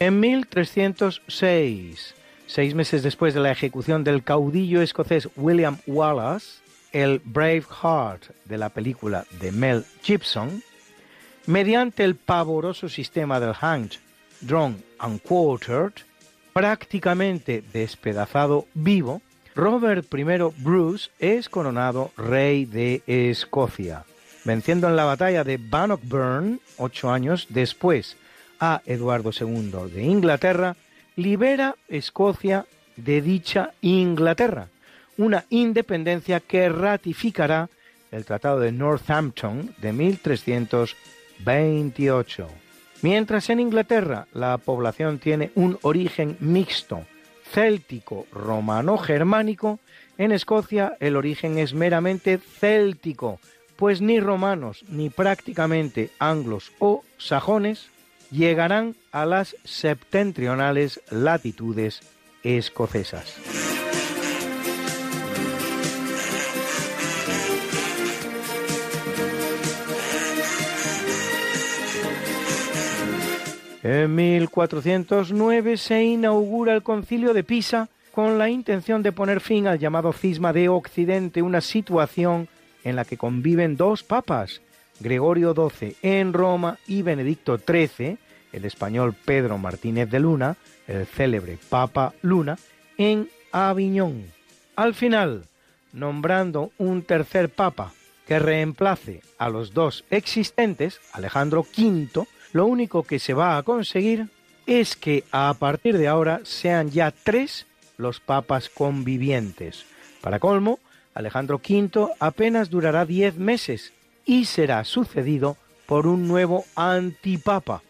En 1306, seis meses después de la ejecución del caudillo escocés William Wallace, el Brave Heart de la película de Mel Gibson, mediante el pavoroso sistema del hanged, drawn and quartered, prácticamente despedazado vivo, Robert I Bruce es coronado rey de Escocia, venciendo en la batalla de Bannockburn ocho años después a Eduardo II de Inglaterra, libera Escocia de dicha Inglaterra, una independencia que ratificará el Tratado de Northampton de 1328. Mientras en Inglaterra la población tiene un origen mixto céltico romano-germánico, en Escocia el origen es meramente céltico, pues ni romanos ni prácticamente anglos o sajones llegarán a las septentrionales latitudes escocesas. En 1409 se inaugura el concilio de Pisa con la intención de poner fin al llamado cisma de Occidente, una situación en la que conviven dos papas, Gregorio XII en Roma y Benedicto XIII, el español Pedro Martínez de Luna, el célebre Papa Luna, en Aviñón. Al final, nombrando un tercer papa que reemplace a los dos existentes, Alejandro V, lo único que se va a conseguir es que a partir de ahora sean ya tres los papas convivientes. Para colmo, Alejandro V apenas durará diez meses y será sucedido por un nuevo antipapa,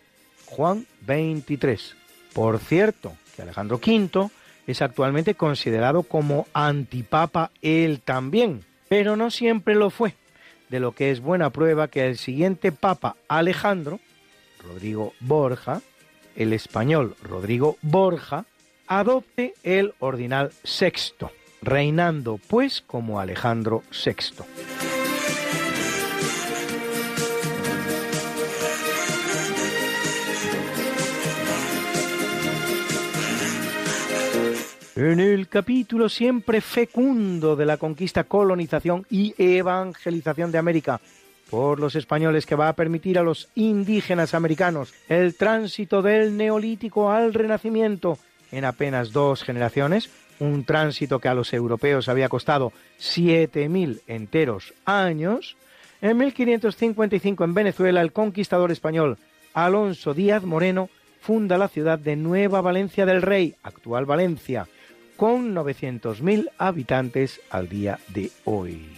Juan 23. Por cierto, que Alejandro V es actualmente considerado como antipapa él también, pero no siempre lo fue, de lo que es buena prueba que el siguiente papa Alejandro, Rodrigo Borja, el español Rodrigo Borja, adopte el ordinal sexto, reinando pues como Alejandro VI. En el capítulo siempre fecundo de la conquista, colonización y evangelización de América por los españoles que va a permitir a los indígenas americanos el tránsito del neolítico al renacimiento en apenas dos generaciones, un tránsito que a los europeos había costado 7.000 enteros años, en 1555 en Venezuela el conquistador español Alonso Díaz Moreno funda la ciudad de Nueva Valencia del Rey, actual Valencia, con 900.000 habitantes al día de hoy.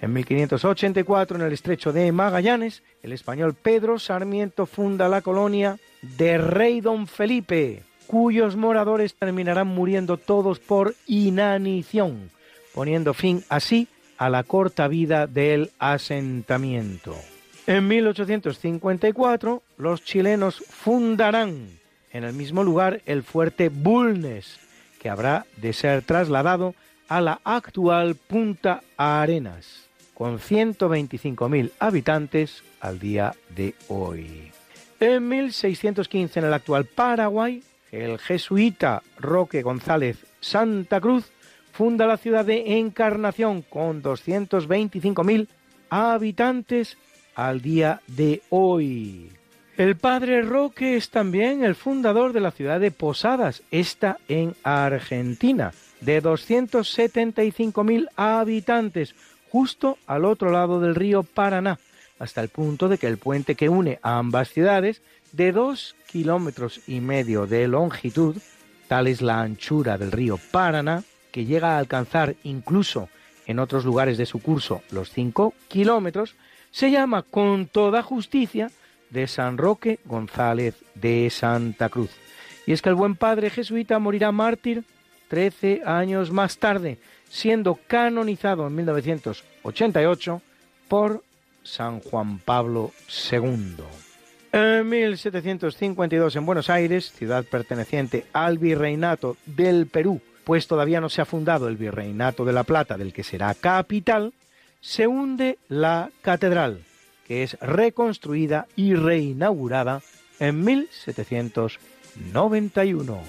En 1584, en el estrecho de Magallanes, el español Pedro Sarmiento funda la colonia de Rey Don Felipe, cuyos moradores terminarán muriendo todos por inanición, poniendo fin así a la corta vida del asentamiento. En 1854, los chilenos fundarán en el mismo lugar el fuerte Bulnes, habrá de ser trasladado a la actual Punta Arenas, con 125.000 habitantes al día de hoy. En 1615, en el actual Paraguay, el jesuita Roque González Santa Cruz funda la ciudad de Encarnación con 225.000 habitantes al día de hoy. El padre Roque es también el fundador de la ciudad de Posadas, esta en Argentina, de 275.000 habitantes, justo al otro lado del río Paraná, hasta el punto de que el puente que une a ambas ciudades, de dos kilómetros y medio de longitud, tal es la anchura del río Paraná, que llega a alcanzar incluso en otros lugares de su curso los cinco kilómetros, se llama con toda justicia de San Roque González de Santa Cruz. Y es que el buen padre jesuita morirá mártir 13 años más tarde, siendo canonizado en 1988 por San Juan Pablo II. En 1752 en Buenos Aires, ciudad perteneciente al virreinato del Perú, pues todavía no se ha fundado el virreinato de La Plata del que será capital, se hunde la catedral, que es reconstruida y reinaugurada en 1791.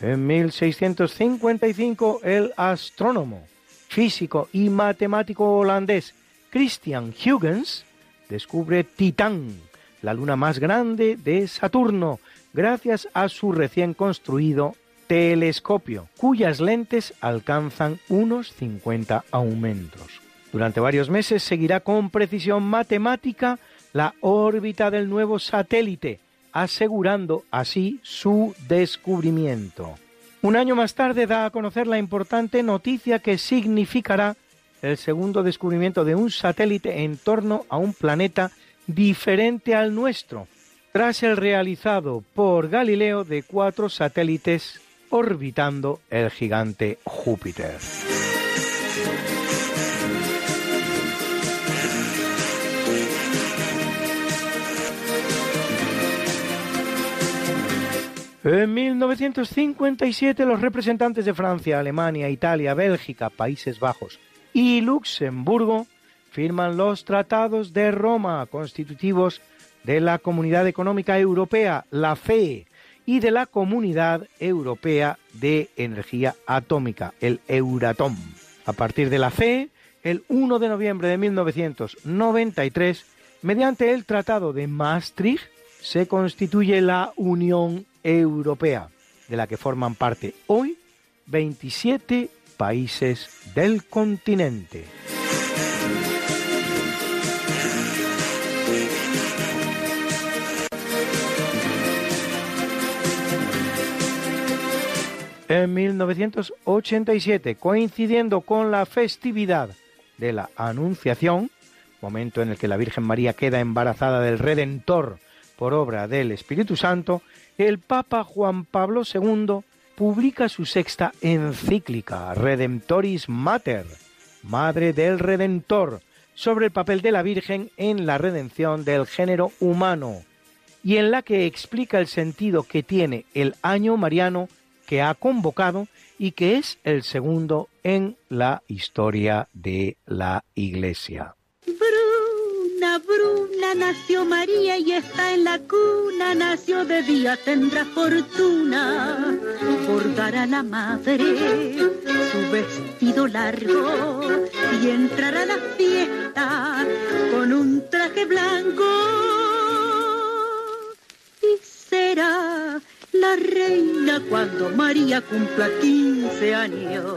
En 1655 el astrónomo, físico y matemático holandés Christian Huygens descubre Titán, la luna más grande de Saturno, gracias a su recién construido telescopio, cuyas lentes alcanzan unos 50 aumentos. Durante varios meses seguirá con precisión matemática la órbita del nuevo satélite, asegurando así su descubrimiento. Un año más tarde da a conocer la importante noticia que significará el segundo descubrimiento de un satélite en torno a un planeta diferente al nuestro, tras el realizado por Galileo de cuatro satélites orbitando el gigante Júpiter. En 1957 los representantes de Francia, Alemania, Italia, Bélgica, Países Bajos y Luxemburgo firman los tratados de Roma constitutivos de la Comunidad Económica Europea, la FE, y de la Comunidad Europea de Energía Atómica, el Euratom. A partir de la FE, el 1 de noviembre de 1993, mediante el Tratado de Maastricht, se constituye la Unión Europea, de la que forman parte hoy 27 países del continente. En 1987, coincidiendo con la festividad de la Anunciación, momento en el que la Virgen María queda embarazada del Redentor por obra del Espíritu Santo, el Papa Juan Pablo II publica su sexta encíclica, Redemptoris Mater, Madre del Redentor, sobre el papel de la Virgen en la redención del género humano, y en la que explica el sentido que tiene el año mariano que ha convocado y que es el segundo en la historia de la Iglesia. Bruna nació María y está en la cuna, nació de día, tendrá fortuna. Por dar a la madre su vestido largo y entrar a la fiesta con un traje blanco. Y será la reina cuando María cumpla 15 años.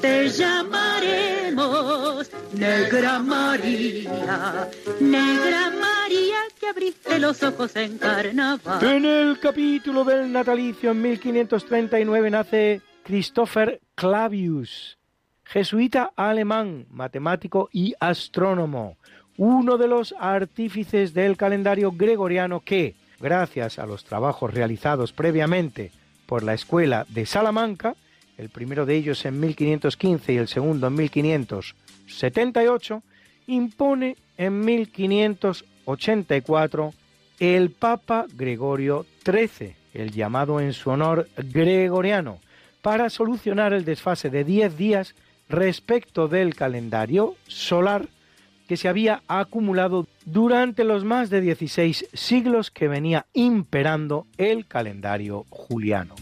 Te llamaremos Negra María, Negra María que abriste los ojos en carnaval. En el capítulo del natalicio en 1539 nace Christopher Clavius, jesuita alemán, matemático y astrónomo, uno de los artífices del calendario gregoriano que, gracias a los trabajos realizados previamente por la Escuela de Salamanca, el primero de ellos en 1515 y el segundo en 1578, impone en 1584 el Papa Gregorio XIII, el llamado en su honor gregoriano, para solucionar el desfase de 10 días respecto del calendario solar que se había acumulado durante los más de 16 siglos que venía imperando el calendario juliano.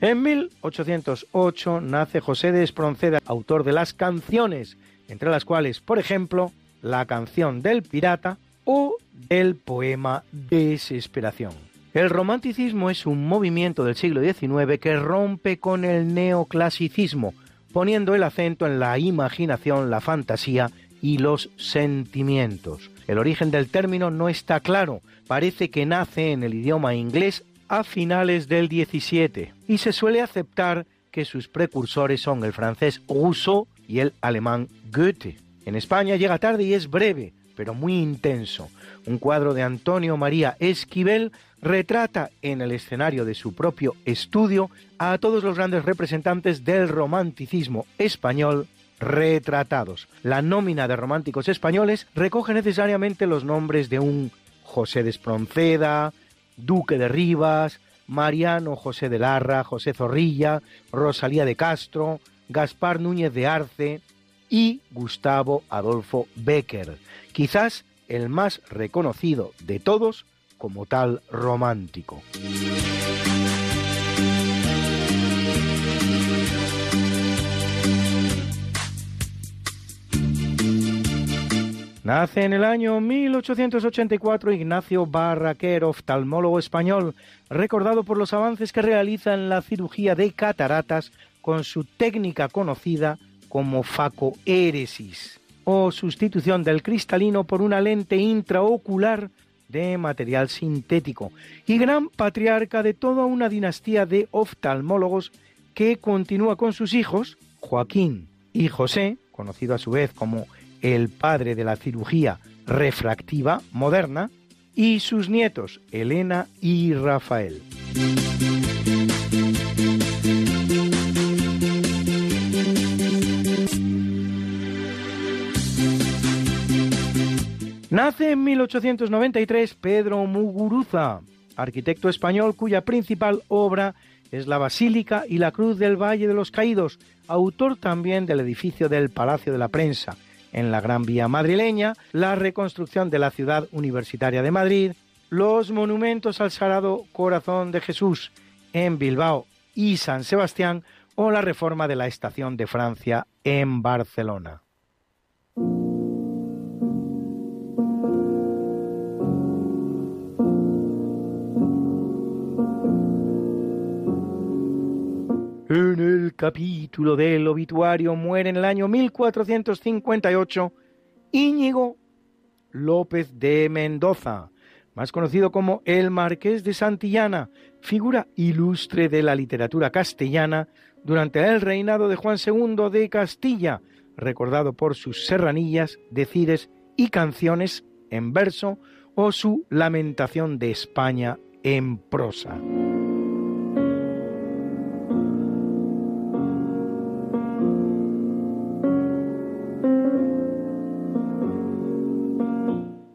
En 1808 nace José de Espronceda, autor de las canciones, entre las cuales, por ejemplo, la canción del pirata o el poema Desesperación. El romanticismo es un movimiento del siglo XIX que rompe con el neoclasicismo, poniendo el acento en la imaginación, la fantasía y los sentimientos. El origen del término no está claro, parece que nace en el idioma inglés a finales del XVII y se suele aceptar que sus precursores son el francés Rousseau y el alemán Goethe. En España llega tarde y es breve, pero muy intenso. Un cuadro de Antonio María Esquivel retrata en el escenario de su propio estudio a todos los grandes representantes del romanticismo español retratados. La nómina de románticos españoles recoge necesariamente los nombres de un José de Espronceda, Duque de Rivas, Mariano José de Larra, José Zorrilla, Rosalía de Castro, Gaspar Núñez de Arce y Gustavo Adolfo Becker, quizás el más reconocido de todos como tal romántico. Nace en el año 1884 Ignacio Barraquer, oftalmólogo español, recordado por los avances que realiza en la cirugía de cataratas con su técnica conocida como facoéresis, o sustitución del cristalino por una lente intraocular de material sintético, y gran patriarca de toda una dinastía de oftalmólogos que continúa con sus hijos, Joaquín y José, conocido a su vez como el padre de la cirugía refractiva moderna, y sus nietos, Elena y Rafael. Nace en 1893 Pedro Muguruza, arquitecto español cuya principal obra es la Basílica y la Cruz del Valle de los Caídos, autor también del edificio del Palacio de la Prensa, en la Gran Vía madrileña, la reconstrucción de la ciudad universitaria de Madrid, los monumentos al Sagrado Corazón de Jesús en Bilbao y San Sebastián o la reforma de la Estación de Francia en Barcelona. En el capítulo del obituario muere en el año 1458 Íñigo López de Mendoza, más conocido como el Marqués de Santillana, figura ilustre de la literatura castellana durante el reinado de Juan II de Castilla, recordado por sus serranillas, decires y canciones en verso o su lamentación de España en prosa.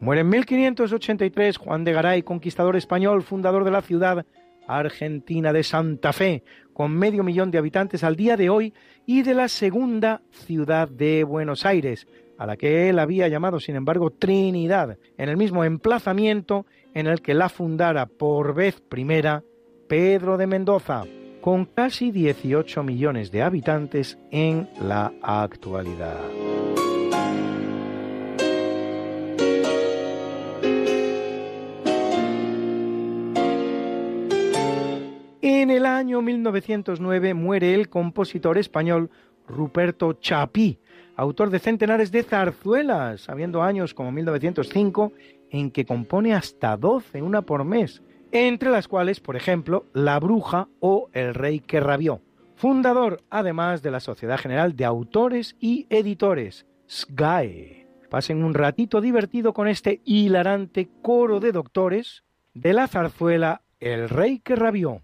Muere en 1583 Juan de Garay, conquistador español, fundador de la ciudad argentina de Santa Fe, con medio millón de habitantes al día de hoy, y de la segunda ciudad de Buenos Aires, a la que él había llamado, sin embargo, Trinidad, en el mismo emplazamiento en el que la fundara por vez primera Pedro de Mendoza, con casi 18 millones de habitantes en la actualidad. En el año 1909 muere el compositor español Ruperto Chapí, autor de centenares de zarzuelas, habiendo años como 1905 en que compone hasta 12, una por mes, entre las cuales, por ejemplo, La Bruja o El Rey que Rabió. Fundador, además, de la Sociedad General de Autores y Editores, SGAE. Pasen un ratito divertido con este hilarante coro de doctores de la zarzuela El Rey que Rabió.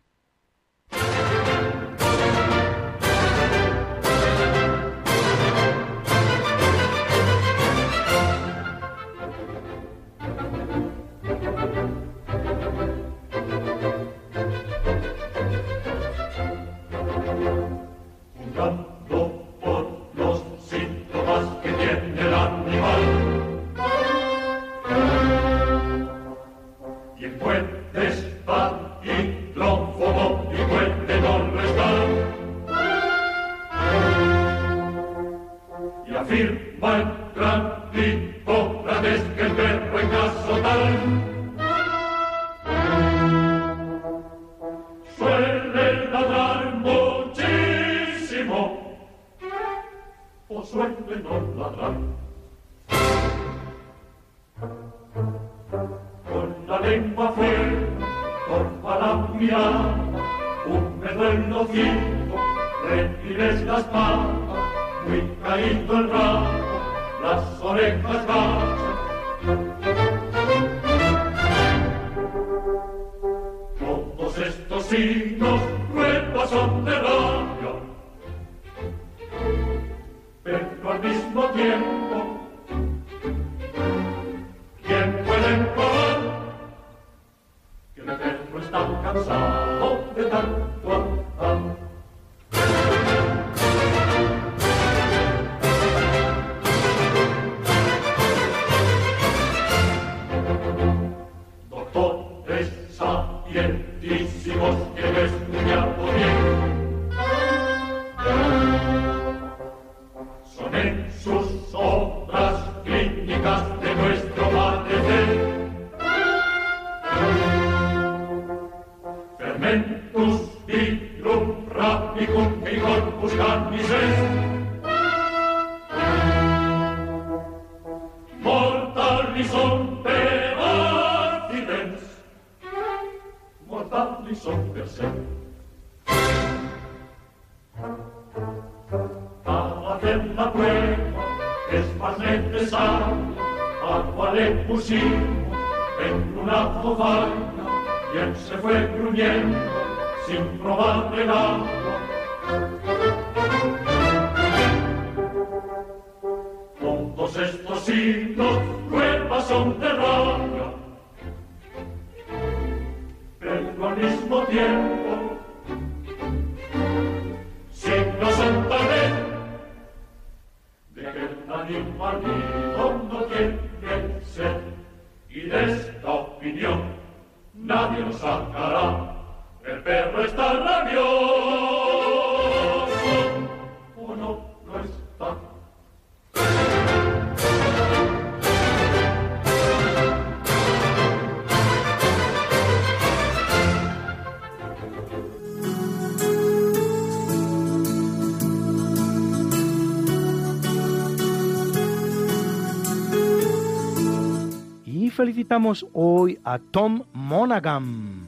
Felicitamos hoy a Tom Monaghan,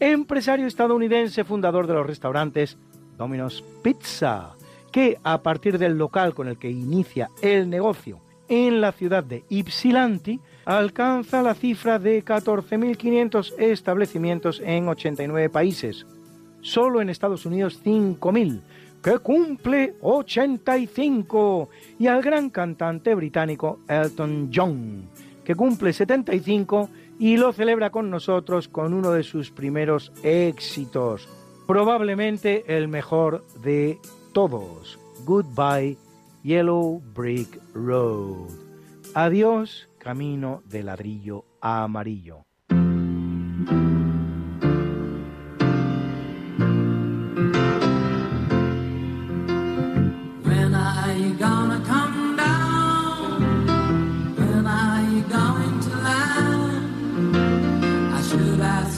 empresario estadounidense fundador de los restaurantes Domino's Pizza, que a partir del local con el que inicia el negocio en la ciudad de Ypsilanti, alcanza la cifra de 14.500 establecimientos en 89 países. Solo en Estados Unidos 5.000, que cumple 85, y al gran cantante británico Elton John, que cumple 75 y lo celebra con nosotros con uno de sus primeros éxitos, probablemente el mejor de todos, Goodbye Yellow Brick Road. Adiós, camino de ladrillo amarillo.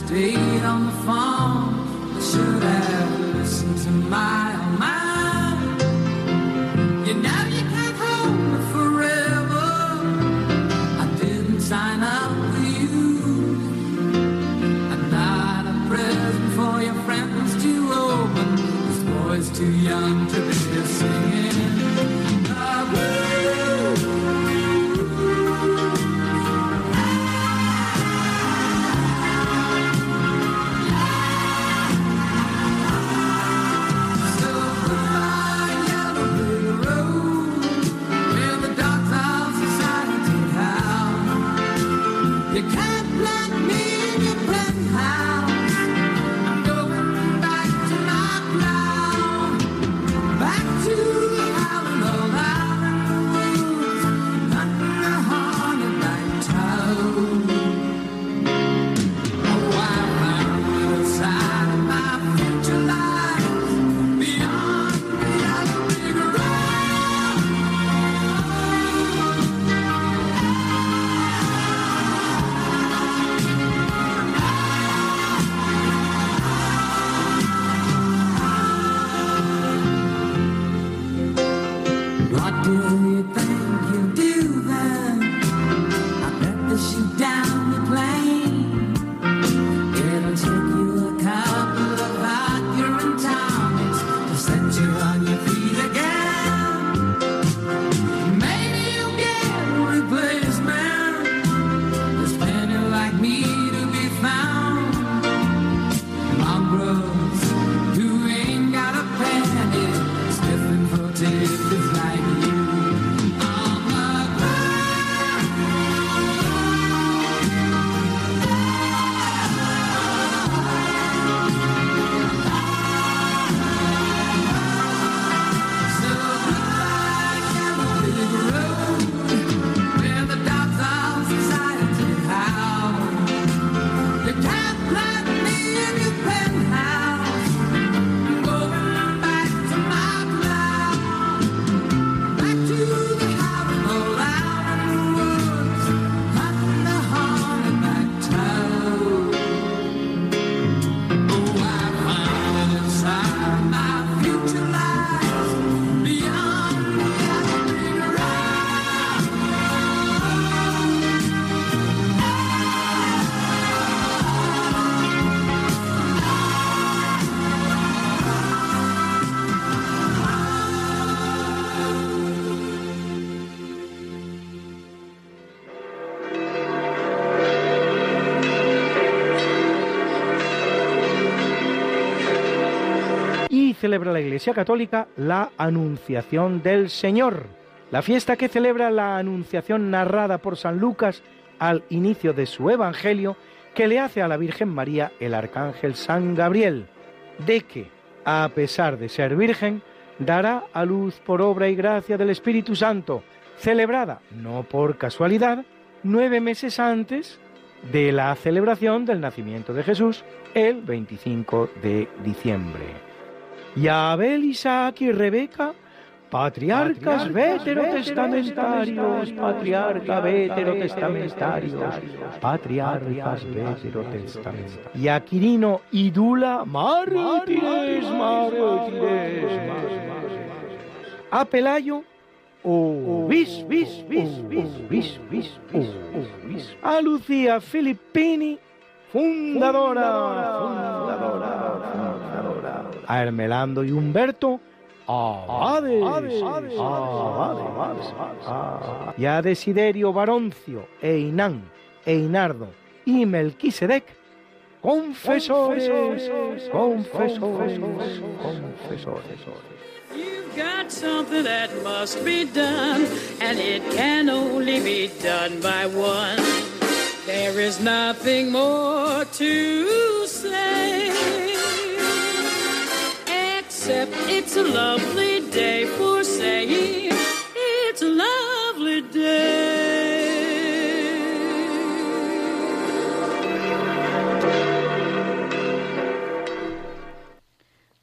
Stayed on the phone. I should have listened to my old man. You know you can't hold me forever. I didn't sign up for you. I'm not a present for your friends to open. Oh, this boy's too young to be singing. the celebra la Iglesia Católica la Anunciación del Señor, la fiesta que celebra la Anunciación narrada por San Lucas al inicio de su Evangelio que le hace a la Virgen María el Arcángel San Gabriel, de que, a pesar de ser virgen, dará a luz por obra y gracia del Espíritu Santo, celebrada, no por casualidad, nueve meses antes de la celebración del nacimiento de Jesús, el 25 de diciembre. Y a Abel, Isaac y Rebeca, patriarcas veterotestamentarios, patriarca veterotestamentarios, patriarcas veterotestamentarios. Y a Quirino y Dula, mártires, mártires, A Pelayo, A Lucía Filippini, fundadora, fundadora, fundadora. A Hermelando y Humberto, abades, ah. y a Desiderio Baroncio, e Inán, e Inardo y Melquisedec, confesores, confesores, confesores. You've got something that must be done, and it can only be done by one. There is nothing more to say except it's a lovely day for saying it's a lovely day.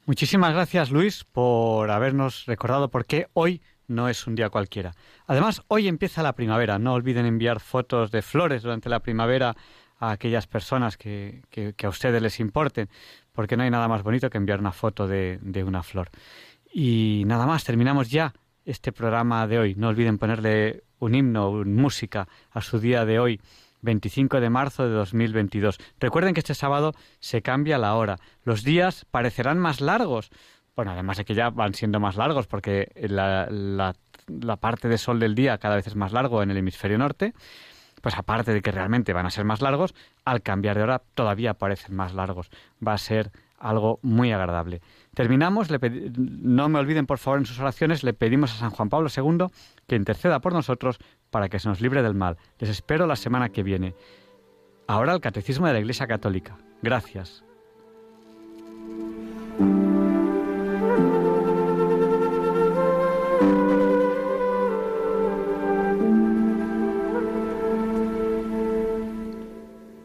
Muchísimas gracias, Luis, por habernos recordado por qué hoy no es un día cualquiera. Además, hoy empieza la primavera. No olviden enviar fotos de flores durante la primavera a aquellas personas que, que, a ustedes les importen, porque no hay nada más bonito que enviar una foto de, de una flor. Y nada más, terminamos ya este programa de hoy. No olviden ponerle un himno, una música a su día de hoy. 25 de marzo de 2022. Recuerden que este sábado se cambia la hora. Los días parecerán más largos. Bueno, además de que ya van siendo más largos porque la, la, parte de sol del día cada vez es más largo en el hemisferio norte. Pues aparte de que realmente van a ser más largos, al cambiar de hora todavía parecen más largos. Va a ser algo muy agradable. Terminamos, no me olviden por favor en sus oraciones, le pedimos a San Juan Pablo II que interceda por nosotros para que se nos libre del mal. Les espero la semana que viene. Ahora el Catecismo de la Iglesia Católica. Gracias.